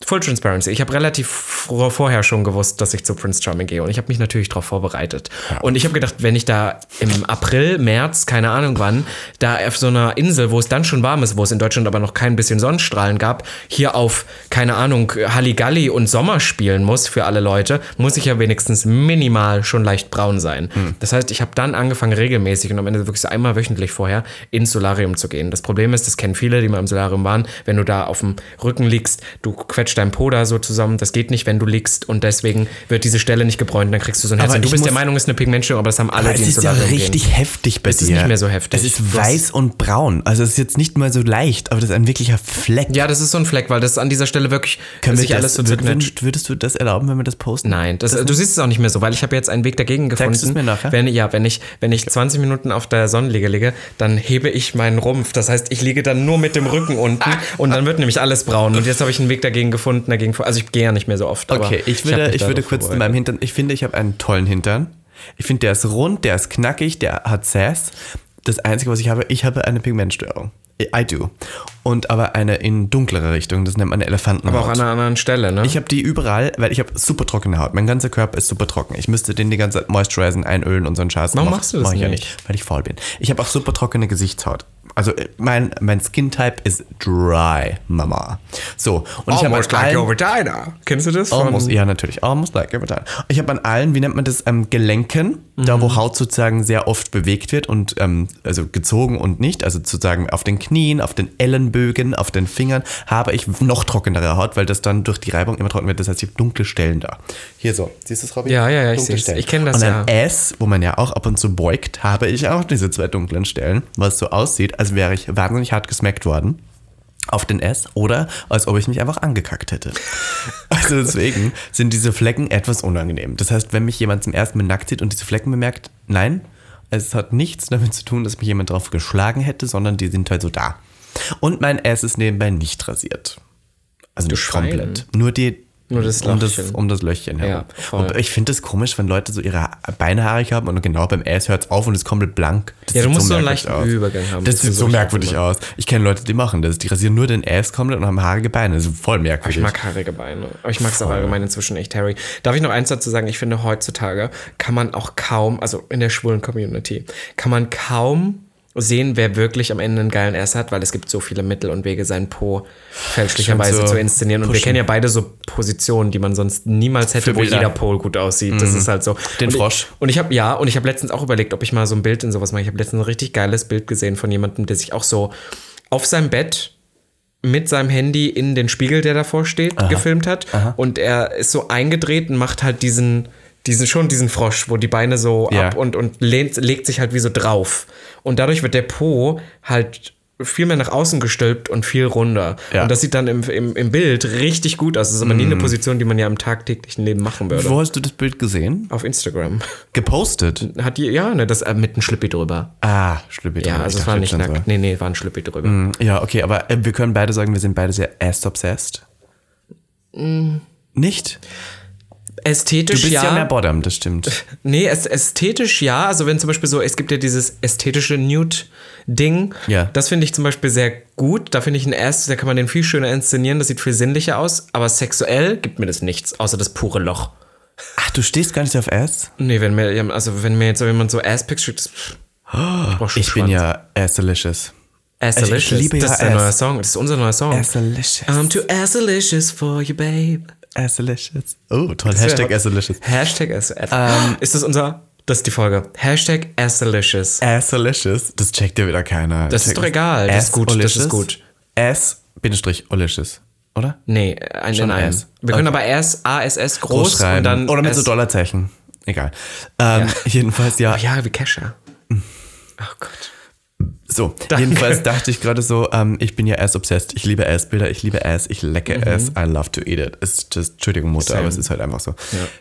Full Transparency. Ich habe relativ vor, vorher schon gewusst, dass ich zu Prince Charming gehe und ich habe mich natürlich darauf vorbereitet. Und ich habe gedacht, wenn ich da im April, März, keine Ahnung wann, da auf so einer Insel, wo es dann schon warm ist, wo es in Deutschland aber noch kein bisschen Sonnenstrahlen gab, hier auf, keine Ahnung, Halligalli und Sommer spielen muss für alle Leute, muss ich ja wenigstens minimal schon leicht braun sein. Das heißt, ich habe dann angefangen regelmäßig und am Ende wirklich so einmal wöchentlich vorher ins Solarium zu gehen. Das Problem ist, das kennen viele, die mal im Solarium waren, wenn du da auf dem Rücken liegst, du quetscht dein Po da so zusammen, das geht nicht, wenn du liegst und deswegen wird diese Stelle nicht gebräunt, dann kriegst du so ein Herz. Du bist der Meinung, es ist eine Pigmentstörung, aber das haben alle, die es ins ist ja Solarium richtig gehen. heftig bei Es dir. ist nicht mehr so heftig. Es ist weiß und braun. Also es ist jetzt nicht mal so leicht, aber das ist ein wirklicher Fleck. Ja, das ist so ein Fleck, weil das an dieser Stelle wirklich Können wir sich das, alles so zerknetscht. würd- würdest du das erlauben, wenn wir das posten? Nein, das, du siehst es auch nicht mehr so, weil ich habe jetzt einen Weg dagegen gefunden. Zeigst du es mir nachher? Wenn, ja, wenn ich, wenn ich 20 Minuten auf der Sonnenliege liege, dann hebe ich meinen Rumpf. Das heißt, ich liege dann nur mit dem Rücken unten und dann wird nämlich alles braun. Und jetzt habe ich einen Weg dagegen gefunden, dagegen vor. Also ich gehe ja nicht mehr so oft. Okay, ich würde, ich darauf würde kurz zu meinem Hintern. Ich finde, ich habe einen tollen Hintern. Ich finde, der ist rund, der ist knackig, der hat Sass. Das Einzige, was ich habe, ich habe eine Pigmentstörung. I do. Und aber eine in dunklere Richtung, das nennt man Elefantenhaut. Aber auch an einer anderen Stelle, ne? ich habe die überall, weil ich habe super trockene Haut. Mein ganzer Körper ist super trocken. Ich müsste den die ganze Zeit moisturiseren, einölen und so einen Scheiß. Warum Mach- machst du das mach ich ja nicht? nicht? Weil ich faul bin. Ich habe auch super trockene Gesichtshaut. Also äh, mein, mein Skin-Type ist dry, Mama. So, und ich habe Almost like your vagina. Kennst du das? Almost, ja, natürlich. Almost like every time. Ich habe an allen, wie nennt man das, ähm, Gelenken, da wo Haut sozusagen sehr oft bewegt wird und ähm, also gezogen und nicht, also sozusagen auf den Knien, auf den Ellenbögen, auf den Fingern, habe ich noch trockenere Haut, weil das dann durch die Reibung immer trocken wird. Das heißt, ich habe dunkle Stellen da. Hier so. Siehst du es, Robby? Ja, ja, ja, ich Dunkle. Stellen. Ich kenn das und ja. an S, wo man ja auch ab und zu beugt, habe ich auch diese zwei dunklen Stellen, was so aussieht, als wäre ich wahnsinnig hart gesmackt worden auf den S oder als ob ich mich einfach angekackt hätte. Also deswegen sind diese Flecken etwas unangenehm. Das heißt, wenn mich jemand zum ersten Mal nackt sieht und diese Flecken bemerkt, nein, es hat nichts damit zu tun, dass mich jemand drauf geschlagen hätte, sondern die sind halt so da. Und mein S ist nebenbei nicht rasiert. Also nicht Schwein. komplett. Nur die Nur das um das, um das Löchchen herum. Ja, und ich finde es komisch, wenn Leute so ihre Beine haarig haben und genau beim S hört es auf und es ist komplett blank. Das Ja, du musst so einen merkwürdig leichten Übergang haben. Das Das sieht so so merkwürdig aus. Ich kenne Leute, die machen das. Die rasieren nur den Ass komplett und haben haarige Beine. Das ist voll merkwürdig. Ich mag haarige Beine. Aber ich mag es auch allgemein inzwischen echt, Harry. Darf ich noch eins dazu sagen? Ich finde, heutzutage kann man auch kaum, also in der schwulen Community, kann man kaum sehen, wer wirklich am Ende einen geilen Ass hat, weil es gibt so viele Mittel und Wege, seinen Po fälschlicherweise so zu inszenieren. Und wir pushen. kennen ja beide so Positionen, die man sonst niemals hätte, Für wo jeder Pol gut aussieht. Das ist halt so. Den und Frosch. Ich, und ich habe ja, und ich habe letztens auch überlegt, ob ich mal so ein Bild in sowas mache. Ich habe letztens ein richtig geiles Bild gesehen von jemandem, der sich auch so auf seinem Bett mit seinem Handy in den Spiegel, der davor steht, gefilmt hat. Und er ist so eingedreht und macht halt diesen, diesen, schon diesen Frosch, wo die Beine so Ja. ab und, und lehnt, legt sich halt wie so drauf. Und dadurch wird der Po halt viel mehr nach außen gestülpt und viel runder. Ja. Und das sieht dann im, im, im Bild richtig gut aus. Das ist aber nie eine Position, die man ja im tagtäglichen Leben machen würde. Wo hast du das Bild gesehen? Auf Instagram. Gepostet. Hat die, ja, ne, das äh, mit einem Schlippi drüber. Ah, Schlüppi. Ja, drüber. also Ich es war nicht so. nackt. Nee, nee, war ein Schlippi drüber. Ja, okay, aber äh, wir können beide sagen, wir sind beide sehr ass-obsessed. Nicht? Du Ästhetisch bist ja, ja. mehr Bottom, das stimmt. Nee, ästhetisch ja. Also wenn zum Beispiel so, es gibt ja dieses ästhetische Nude-Ding. Ja. Das finde ich zum Beispiel sehr gut. Da finde ich ein Ass, da kann man den viel schöner inszenieren. Das sieht viel sinnlicher aus. Aber sexuell gibt mir das nichts, außer das pure Loch. Ach, du stehst gar nicht auf Ass? Nee, wenn mir, also wenn mir jetzt so jemand so Ass-Pics schickt, das, ich, Ich bin ja Assalicious. Assalicious. ich liebe das ja ist der neue Song. Das ist unser neuer Song. Assalicious. I'm too assalicious for you, babe. Assalicious. Oh, toll. Hashtag. Assalicious. Hashtag Ass. ist das unser, das ist die Folge. Hashtag Assalicious. Assalicious. Das checkt ja wieder keiner. Das ist Check doch egal. Das ist gut, das ist gut. S-Olicious, oder? Nee, ein Schon in einem. S. Wir können aber S, A, S, S groß, schreiben. und dann. Oder mit so S. Dollarzeichen. Egal. Ähm, Jedenfalls, ja. Oh ja, wie Kesha. Oh Gott. So, Danke. jedenfalls dachte ich gerade so, ähm, ich bin ja ass-obsessed. Ich liebe Ass-Bilder, ich liebe Ass, ich lecke Mhm. Ass, I love to eat it. Ist just, Entschuldigung, Mutter, Same. aber es ist halt einfach so.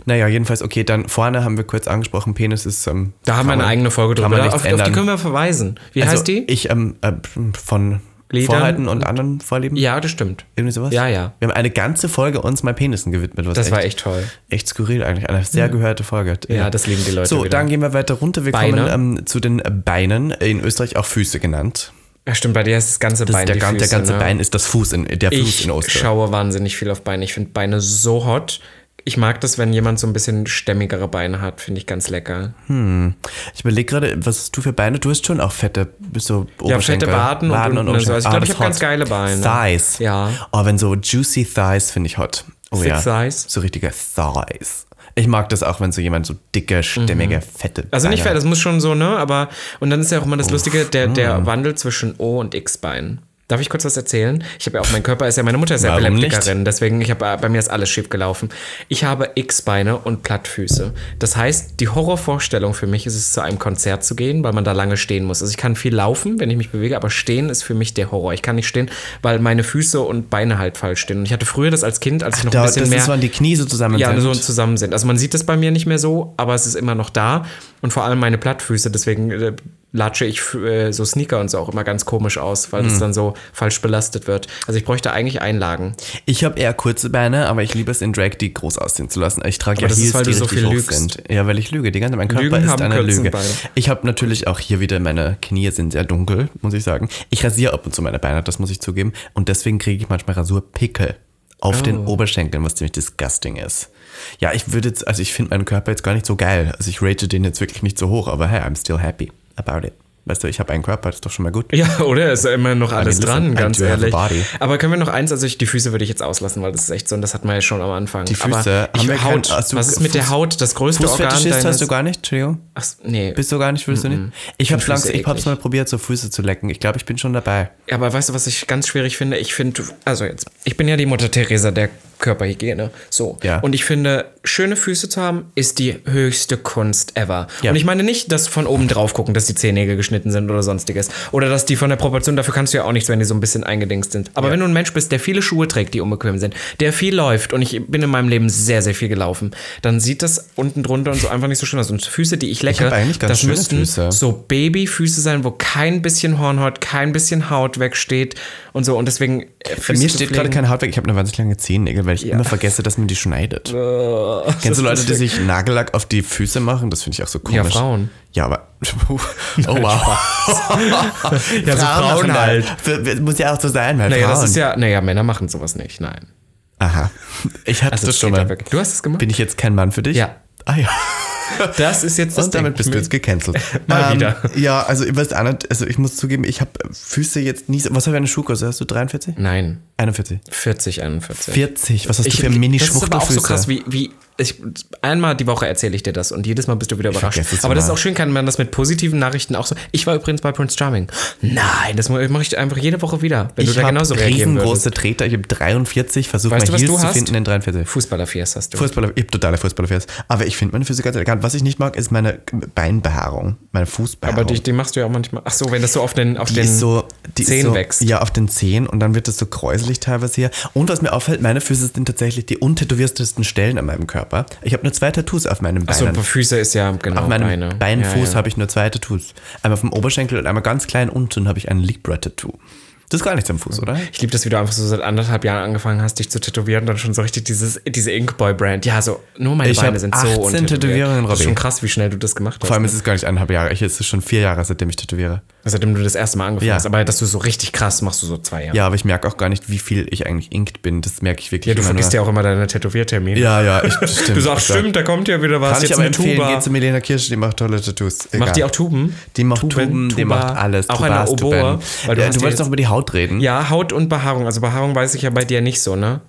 Naja, jedenfalls, okay, dann vorne haben wir kurz angesprochen, Penis ist. Ähm, Da haben wir eine man- eigene Folge drüber. Auf, auf die können wir verweisen. Wie also, heißt die? Ich ähm, äh, von Liedern Vorhalten und anderen Vorlieben. ja, das stimmt. Irgendwie sowas? Ja, ja. Wir haben eine ganze Folge uns mal Penissen gewidmet. Was Das war echt toll. Echt skurril eigentlich. Eine sehr gehörte Folge. Ja, das lieben die Leute So, wieder. dann gehen wir weiter runter. Wir Beine. kommen ähm, zu den Beinen. In Österreich auch Füße genannt. Ja, stimmt, bei dir ist das ganze Das Bein. ist der, gan- der Füße, ganze ne? Bein ist das Fuß in, der Fuß Ich in Österreich. schaue wahnsinnig viel auf Beine. Ich finde Beine so hot. Ich mag das, wenn jemand so ein bisschen stämmigere Beine hat. Finde ich ganz lecker. Ich überlege gerade, was hast du für Beine? Du hast schon auch fette, bist so Ja, fette Oberschenkel. Waden und unten und so. Also ich glaube, das ich habe ganz geile Beine. Thighs. Ja. Oh, wenn so juicy Thighs finde ich hot. Oh Thick ja. thighs? So richtige Thighs. Ich mag das auch, wenn so jemand so dicke, stämmige, fette Also nicht fett, das muss schon so, ne? Aber, und dann ist ja auch immer das Lustige, der, der Wandel zwischen O und X-Bein. Darf ich kurz was erzählen? Ich habe ja auch, mein Körper ist ja, meine Mutter ist ja Epileptikerin, deswegen, ich habe, bei mir ist alles schief gelaufen. Ich habe X-Beine und Plattfüße. Das heißt, die Horrorvorstellung für mich ist es, zu einem Konzert zu gehen, weil man da lange stehen muss. Also ich kann viel laufen, wenn ich mich bewege, aber stehen ist für mich der Horror. Ich kann nicht stehen, weil meine Füße und Beine halt falsch stehen. Und ich hatte früher das als Kind, als ich noch Da, ein das bisschen mehr... ist, wann die Knie so zusammen Ja, sind. so zusammen sind. Also man sieht es bei mir nicht mehr so, aber es ist immer noch da. Und vor allem meine Plattfüße, deswegen äh, latsche ich äh, so Sneaker und so auch immer ganz komisch aus, weil Hm. das dann so falsch belastet wird. Also ich bräuchte eigentlich Einlagen. Ich habe eher kurze Beine, aber ich liebe es in Drag, die groß aussehen zu lassen. Ich trage Aber ja das ist, Heels, weil die du so viel lügst. sind. Ja, weil ich lüge. Die ganze, mein Körper Lügen ist eine Lüge. Beine. Ich habe natürlich auch hier wieder, meine Knie sind sehr dunkel, muss ich sagen. Ich rasiere ab und zu meine Beine, das muss ich zugeben. Und deswegen kriege ich manchmal Rasurpickel auf den Oh. Oberschenkeln, was ziemlich disgusting ist. Ja, ich würde jetzt, also ich finde meinen Körper jetzt gar nicht so geil. Also ich rate den jetzt wirklich nicht so hoch, aber hey, I'm still happy about it. Weißt du, ich habe einen Körper, das ist doch schon mal gut. Ja, oder? Ist ja immer noch alles dran, I ganz do have a ehrlich. Aber können wir noch eins, also ich, die Füße würde ich jetzt auslassen, weil das ist echt so, und das hatten wir ja schon am Anfang. Die Füße, Aber ich, kein- Haut, hast du was ist mit der Fuß- Haut, das größte Organ deines... hast du gar nicht, Entschuldigung. Ach, nee. Bist du gar nicht, willst du nicht? Ich hab's Füße langsam, ich hab's mal probiert, so Füße zu lecken. Ich glaube, ich bin schon dabei. Ja, aber weißt du, was ich ganz schwierig finde? Ich finde, also jetzt, ich bin ja die Mutter Teresa der Körperhygiene. So. Ja. Und ich finde, schöne Füße zu haben, ist die höchste Kunst ever. Ja. Und ich meine nicht, dass von oben drauf gucken, dass die Zehennägel geschnitten sind oder sonstiges. Oder dass die von der Proportion, dafür kannst du ja auch nichts, wenn die so ein bisschen eingedingst sind. Aber wenn du ein Mensch bist, der viele Schuhe trägt, die unbequem sind, der viel läuft, und ich bin in meinem Leben sehr, sehr viel gelaufen, dann sieht das unten drunter und so einfach nicht so schön aus. Und Füße, die ich lecke, ganz das müssten Füße. so Babyfüße sein, wo kein bisschen Hornhaut, kein bisschen Haut wegsteht und so. Und deswegen. äh, Bei Füße mir steht gerade keine Haut weg. Ich habe eine wahnsinnig lange Zehennägel, weil ich immer vergesse, dass man die schneidet. Kennst du Leute, die sich Nagellack auf die Füße machen? Das finde ich auch so komisch. Ja, Frauen. Ja, aber. Oh, wow. Ja, so Frauen halt. das. Muss ja auch so sein, weil Naja, Frauen. das ist ja. Naja, Männer machen sowas nicht. Nein. Aha. Ich hatte Also das schon ja mal. wirklich. Du hast es gemacht? Bin ich jetzt kein Mann für dich? Ja. Ah ja. Das ist jetzt das Und damit bist du jetzt gecancelt. Mal wieder. Ja, also ich weiß auch nicht, also ich muss zugeben, ich habe Füße jetzt nie. so- Was habe ich eine Schuhgröße? Hast du 43? Nein. 41. 40, 41. 40. Was hast Ich, du für das ist aber auch so krass, wie, wie ich, einmal die Woche erzähle ich dir das und jedes Mal bist du wieder überrascht. Aber das ist auch schön, kann man das mit positiven Nachrichten auch so. Ich war übrigens bei Prince Charming. Nein, das mache ich einfach jede Woche wieder, wenn ich du da genauso reagieren würdest. riesengroße Treter. Ich habe 43, versuche mal du, Heels du zu hast? finden in 43. Fußballerfiers hast du. Fußballer, ich habe totale Fußballerfans. Aber ich finde meine Füße ganz elegant. Was ich nicht mag, ist meine Beinbehaarung, meine Fußbehaarung. aber die, die machst du ja auch manchmal. Ach so, wenn das so auf den, auf die den so, die Zehen so, wächst. Ja, auf den Zehen und dann wird das so kräuselig teilweise hier. Und was mir auffällt, meine Füße sind tatsächlich die untätowiertesten Stellen an meinem Körper. Ich habe nur zwei Tattoos auf meinem Achso, Beinen. Füße ist ja genau auf meinem Beine. Beinfuß ja, ja. habe ich nur zwei Tattoos. Einmal auf dem Oberschenkel und einmal ganz klein unten habe ich ein Libra-Tattoo. Das ist gar nichts am Fuß, oder? Ich liebe das, wie du einfach so seit anderthalb Jahren angefangen hast, dich zu tätowieren und dann schon so richtig dieses, diese Inkboy-Brand. Ja, so, nur meine Ich Beine sind 18 so untätowiert. Tätowierungen, Das ist schon krass, wie schnell du das gemacht hast. Vor allem ist es gar nicht eineinhalb Jahre. Ich, es ist schon vier Jahre, seitdem ich tätowiere. Seitdem du das erste Mal angefangen Ja. hast. Aber dass du so richtig krass machst, du so zwei Jahre. Ja, aber ich merke auch gar nicht, wie viel ich eigentlich inkt bin. Das merke ich wirklich Ja, du vergisst nur. ja auch immer deine Tätowiertermine. Ja, ja, ich, stimmt. Du sagst, Ich sag- stimmt, da kommt ja wieder was. Kann ich jetzt aber eine empfehlen, Tuba. geht zu Milena Kirsch, die macht tolle Tattoos. Egal. Macht die auch Tuben? Die macht Tuben, die Tuba, macht alles. Auch Tubas, eine Oboe. Tuben. Weil du, ja, du wolltest noch über die Haut reden. Ja, Haut und Behaarung. Also Behaarung weiß ich ja bei dir nicht so, ne?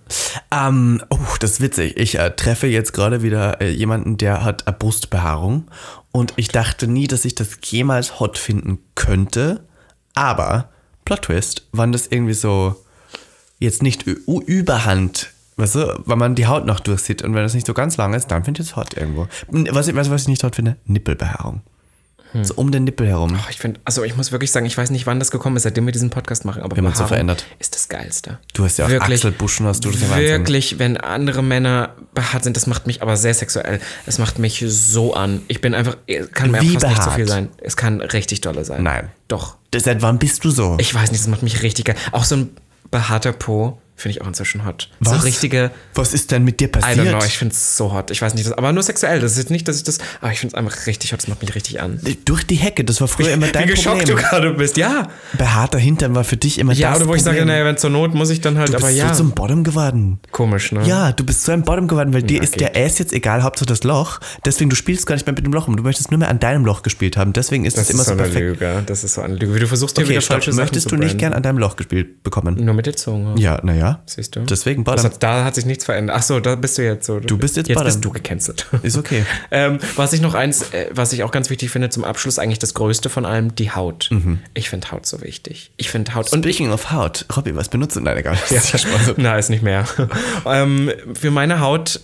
Ähm, oh, das ist witzig. Ich äh, treffe jetzt gerade wieder äh, jemanden, der hat eine Brustbehaarung. Und ich dachte nie, dass ich das jemals hot finden könnte. Aber, Plot Twist, wann das irgendwie so jetzt nicht überhand, weißt du, wenn man die Haut noch durchsieht und wenn das nicht so ganz lang ist, dann finde ich es hot irgendwo. Was du, was ich nicht hot finde? Nippelbehaarung. So um den Nippel herum. Oh, ich finde, also ich muss wirklich sagen, ich weiß nicht, wann das gekommen ist, seitdem wir diesen Podcast machen, aber haben uns so verändert. ist das Geilste. Du hast ja auch Achselbuschen, hast du das ja Wahnsinn. Wirklich, wenn andere Männer behaart sind, das macht mich aber sehr sexuell. Es macht mich so an. Ich bin einfach, kann mir Wie fast nicht so behaart? viel sein. Es kann richtig dolle sein. Nein. Doch. Seit wann bist du so? Ich weiß nicht, das macht mich richtig geil. Auch so ein behaarter Po finde ich auch inzwischen hot. So Was? richtige, Was ist denn mit dir I don't passiert? know, ich finde es so hot. Ich weiß nicht, das, aber nur sexuell. Das ist jetzt nicht, dass ich das, aber ich finde es einfach richtig hot. Das macht mich richtig an. Durch die Hecke, das war früher immer dein Wie geschockt du Problem. gerade bist. Ja. Behaarter Hintern war für dich immer Ja, das oder wo ich sage, Problem. naja, wenn zur Not muss ich dann halt, du bist aber so ja. zum Bottom geworden. Komisch, ne? Ja, du bist so ein Bottom geworden, weil dir Ja, ist der geht. Ass jetzt egal, Hauptsache das Loch. Deswegen, du spielst gar nicht mehr mit dem Loch rum. Du möchtest nur mehr an deinem Loch gespielt haben. Deswegen ist Das ist immer so so perfekt. Lüge. Das ist so eine Lüge. Wie du versuchst dir Okay, wieder stopp. falsche Sachen Möchtest zu du nicht gern an deinem Loch gespielt bekommen? Nur mit der Zunge. Ja, naja. Siehst du? Deswegen Bottom. hat, da hat sich nichts verändert. Ach so, da bist du jetzt so. Du bist jetzt Jetzt Bottom. bist du gecancelt. Ist okay. ähm, was ich noch eins, äh, was ich auch ganz wichtig finde zum Abschluss, eigentlich das Größte von allem, die Haut. Mhm. Ich finde Haut so wichtig. Ich finde Haut. Und Speaking of Haut. Robby, was benutzt du? Nein, egal. Das ist ja Spaß. Na, ist nicht mehr. ähm, für meine Haut,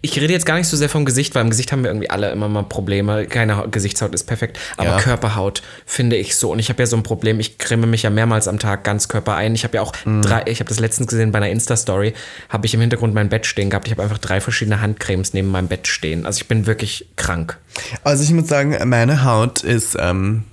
ich rede jetzt gar nicht so sehr vom Gesicht, weil im Gesicht haben wir irgendwie alle immer mal Probleme. Keine Ha- Gesichtshaut ist perfekt, aber Ja. Körperhaut finde ich so. Und ich habe ja so ein Problem, ich creme mich ja mehrmals am Tag ganz Körper ein. Ich habe ja auch Mhm. drei, ich habe das letztens gesehen bei einer Insta-Story, habe ich im Hintergrund mein Bett stehen gehabt. Ich habe einfach drei verschiedene Handcremes neben meinem Bett stehen. Also ich bin wirklich krank. Also ich muss sagen, meine Haut ist ähm,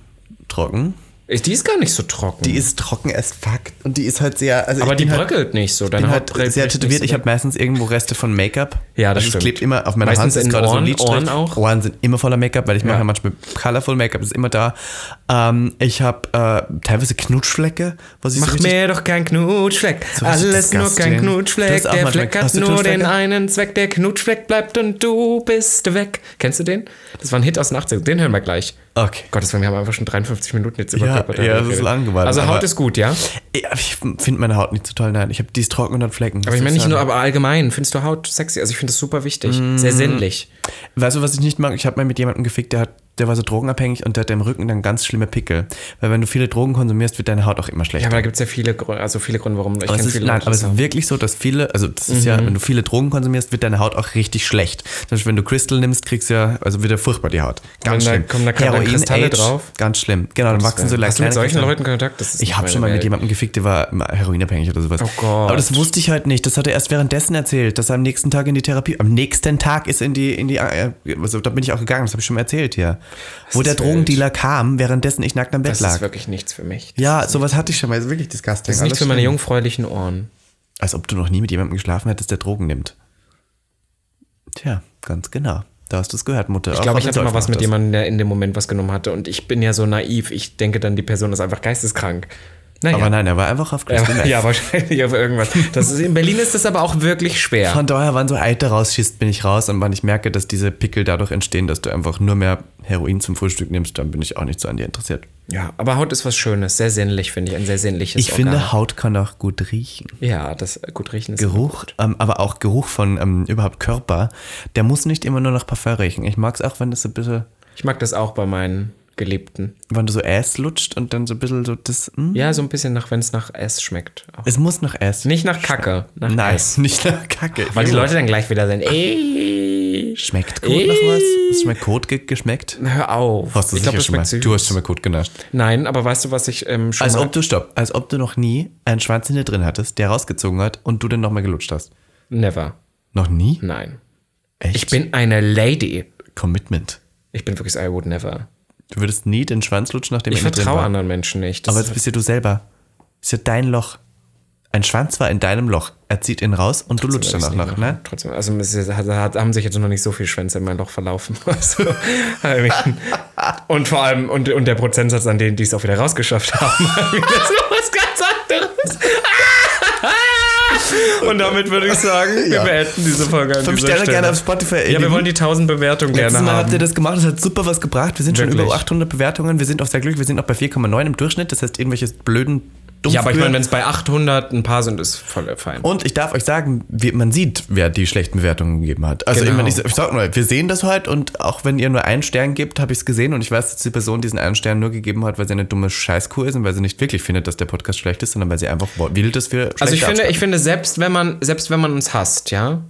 trocken. Die ist gar nicht so trocken. Die ist trocken as fuck. Und die ist halt sehr. Also aber ich die halt, bröckelt nicht so. Ich Deine bin Haut halt sehr tätowiert. so Ich habe meistens irgendwo Reste von Make-up. Ja, das also stimmt. Klebt immer auf meiner Meistens Hand. in ist gerade so ein Ohren-. Ohren auch? Ohren sind immer voller Make-up, weil ich mache Ja. ja manchmal Colorful Make-up, ist immer da. Ähm, ich habe äh, teilweise Knutschflecke, was ich so Mach richtig mir doch kein Knutschfleck. richtig Alles nur kein Knutschfleck. Der Fleck hat nur den einen Zweck. Der Knutschfleck bleibt und du bist weg. Kennst du den? Das war ein Hit aus den 80ern. Den hören wir gleich. Okay. Gottes Willen, wir haben einfach schon 53 Minuten jetzt über Ja, ja, das ist lang geworden, Also Haut ist gut, ja? Ich finde meine Haut nicht so toll, nein. Ich habe die ist trocken und hat Flecken. Aber ich meine nicht nur, aber allgemein. Findest du Haut sexy? Also ich finde das super wichtig. Sehr Mm. sinnlich. Weißt du, was ich nicht mag? Ich habe mal mit jemandem gefickt, der, hat, der war so drogenabhängig und der hat im Rücken dann ganz schlimme Pickel. Weil wenn du viele Drogen konsumierst, wird deine Haut auch immer Ja, schlechter. aber da gibt es ja viele Gründe, also viele Gründe, warum. Ich aber es ist, viele nein, aber es ist wirklich so, dass viele, also das ist ja, wenn du viele Drogen konsumierst, wird deine Haut auch richtig schlecht. Zum Beispiel, wenn du Crystal nimmst, kriegst du ja, also wird ja furchtbar die Haut. Ganz Wenn da- schlimm. kommen da dann Kristalle AIDS, drauf? Ganz schlimm. Genau, dann wachsen so leicht Hast du mit solchen Kristalle. Leuten Kontakt? Das ist Ich habe schon mal mit jemandem gefickt, der war heroinabhängig oder sowas. Oh Gott. Aber das wusste ich halt nicht. Das hat er erst währenddessen erzählt, dass er am nächsten Tag in die Therapie, am nächsten Tag ist in die, in die, äh, also da bin ich auch gegangen, das habe ich schon mal erzählt hier. Wo der Drogendealer kam, währenddessen ich nackt am Bett Das lag. ist wirklich nichts für mich. Ja, sowas hatte ich schon mal. Das ist wirklich disgusting. Das ist nicht Alles für meine jungfräulichen Ohren. Als ob du noch nie mit jemandem geschlafen hättest, der Drogen nimmt. Tja, ganz genau. Da hast du es gehört, Mutter. Ich glaube, ich hatte mal was mit jemandem, der in dem Moment was genommen hatte. Und ich bin ja so naiv. Ich denke dann, die Person ist einfach geisteskrank. Naja. Aber nein, er war einfach auf Crystal ja, wahrscheinlich auf irgendwas. Das ist, in Berlin ist das aber auch wirklich schwer. Von daher, wann so Alter rausschießt, bin ich raus. Und wann ich merke, dass diese Pickel dadurch entstehen, dass du einfach nur mehr Heroin zum Frühstück nimmst, dann bin ich auch nicht so an dir interessiert. Ja, aber Haut ist was Schönes. Sehr sinnlich, finde ich. Ein sehr sinnliches Ich finde, Organ. Haut kann auch gut riechen. Ja, das gut riechen ist Geruch, ähm, aber auch Geruch von ähm, überhaupt Körper, der muss nicht immer nur nach Parfum riechen. Ich mag es auch, wenn das so ein bisschen, Ich mag das auch bei meinen Geliebten. wenn du so Ass lutscht und dann so ein bisschen so das. Hm? Ja, so ein bisschen nach, wenn es nach Ess schmeckt. Auch. Es muss nach Ass. Nicht nach Kacke. Nach Nein, Ess. nicht nach Kacke. Weil die Leute dann gleich wieder sind. Ey, Schmeckt Kot nach was? Ist mal Kot ge geschmeckt? hör auf. Hast du ich sicher das schon mal. schmeckt. Du hast schon mal Kot genascht. Nein, aber weißt du, was ich ähm, schon Als mal... ob du, stopp, als ob du noch nie einen Schwanz in dir drin hattest, der rausgezogen hat und du den nochmal gelutscht hast. Never. Noch nie? Nein. Echt? Ich bin eine Lady. Commitment. Ich bin wirklich so, I would never. Du würdest nie den Schwanz lutschen, nachdem Ich er dir drin vertraue war. anderen Menschen nicht. Das Aber ist das bist ja du selber. Ist ja dein Loch. Ein Schwanz war in deinem Loch. Er zieht ihn raus und du lutschst nicht noch, ne? Trotzdem, also hat, haben sich jetzt noch nicht so viele Schwänze in mein Loch verlaufen. Also, und vor allem, und, und der Prozentsatz an denen, die es auch wieder rausgeschafft haben, I mean, das ist was ganz anderes. Und damit würde ich sagen, wir Ja. beenden diese Folge an Fünf Sterne Stelle. gerne auf Spotify. Ja, wir wollen die 1000 Bewertungen Letztes gerne Mal haben. habt ihr das gemacht, das hat super was gebracht. Wir sind schon Wirklich. über 800 Bewertungen. Wir sind auch sehr glücklich. Wir sind auch bei 4,9 im Durchschnitt. Das heißt, irgendwelche blöden ja, aber ich meine, wenn es bei 800 ein paar sind, ist voll fein. Und ich darf euch sagen, wie, man sieht, wer die schlechten Bewertungen gegeben hat. Also Genau. ich, meine, ich, ich sag nur, wir sehen das heute und auch wenn ihr nur einen Stern gebt, habe ich es gesehen und ich weiß, dass die Person diesen einen Stern nur gegeben hat, weil sie eine dumme Scheißkuh ist und weil sie nicht wirklich findet, dass der Podcast schlecht ist, sondern weil sie einfach will das für schlechte Also ich finde, ich finde, selbst wenn man, selbst wenn man uns hasst, ja,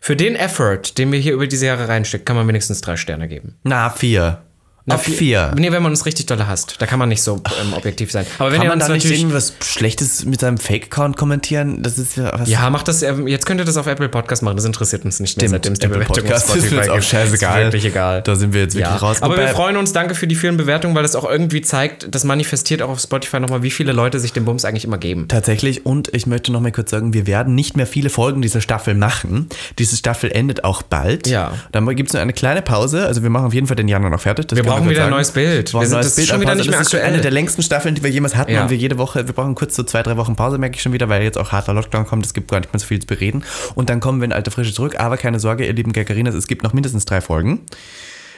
für den Effort, den wir hier über diese Jahre reinstecken, kann man wenigstens drei Sterne geben. Na, vier. Na, Auf vier. Nee, wenn man uns richtig dolle hasst. Da kann man nicht so ähm, objektiv sein. Aber wenn Kann ihr man da nicht irgendwas Schlechtes mit seinem Fake-Account kommentieren? Das ist ja was. Ja, macht das, ähm, jetzt könnt ihr das auf Apple Podcast machen, das interessiert uns nicht mehr, seitdem es die Apple Bewertung Podcast ist uns auch scheißegal. Ist wirklich egal. Da sind wir jetzt wirklich Ja. raus. Aber wir freuen uns, danke für die vielen Bewertungen, weil das auch irgendwie zeigt, das manifestiert auch auf Spotify nochmal, wie viele Leute sich den Bums eigentlich immer geben. Tatsächlich, und ich möchte noch mal kurz sagen, wir werden nicht mehr viele Folgen dieser Staffel machen. Diese Staffel endet auch bald. Ja. Dann gibt es nur eine kleine Pause. Also wir machen auf jeden Fall den Januar noch fertig. Das Wir man brauchen wieder ein neues Bild. Wir sind- das ist Bild schon wieder nicht mehr aktuell. eine der längsten Staffeln, die wir jemals hatten. Ja. Und wir jede Woche, wir brauchen kurz so zwei, drei Wochen Pause, merke ich schon wieder, weil jetzt auch harter Lockdown kommt. Es gibt gar nicht mehr so viel zu bereden. Und dann kommen wir in alte Frische zurück. Aber keine Sorge, ihr lieben Gaggarinas, es gibt noch mindestens drei Folgen.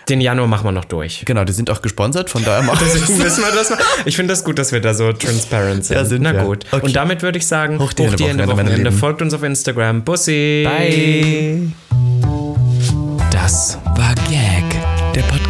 Den Januar machen wir noch durch. Genau, die sind auch gesponsert, von daher machen wir das mal. Ich finde das gut, dass wir da so transparent sind. Ja, sind Na wir. gut. Okay. Und damit würde ich sagen, Hoch die Hände, Wochenende, meine Wochenende. Lieben. Folgt uns auf Instagram. Bussi. Bye. Das war Gag. Der Podcast.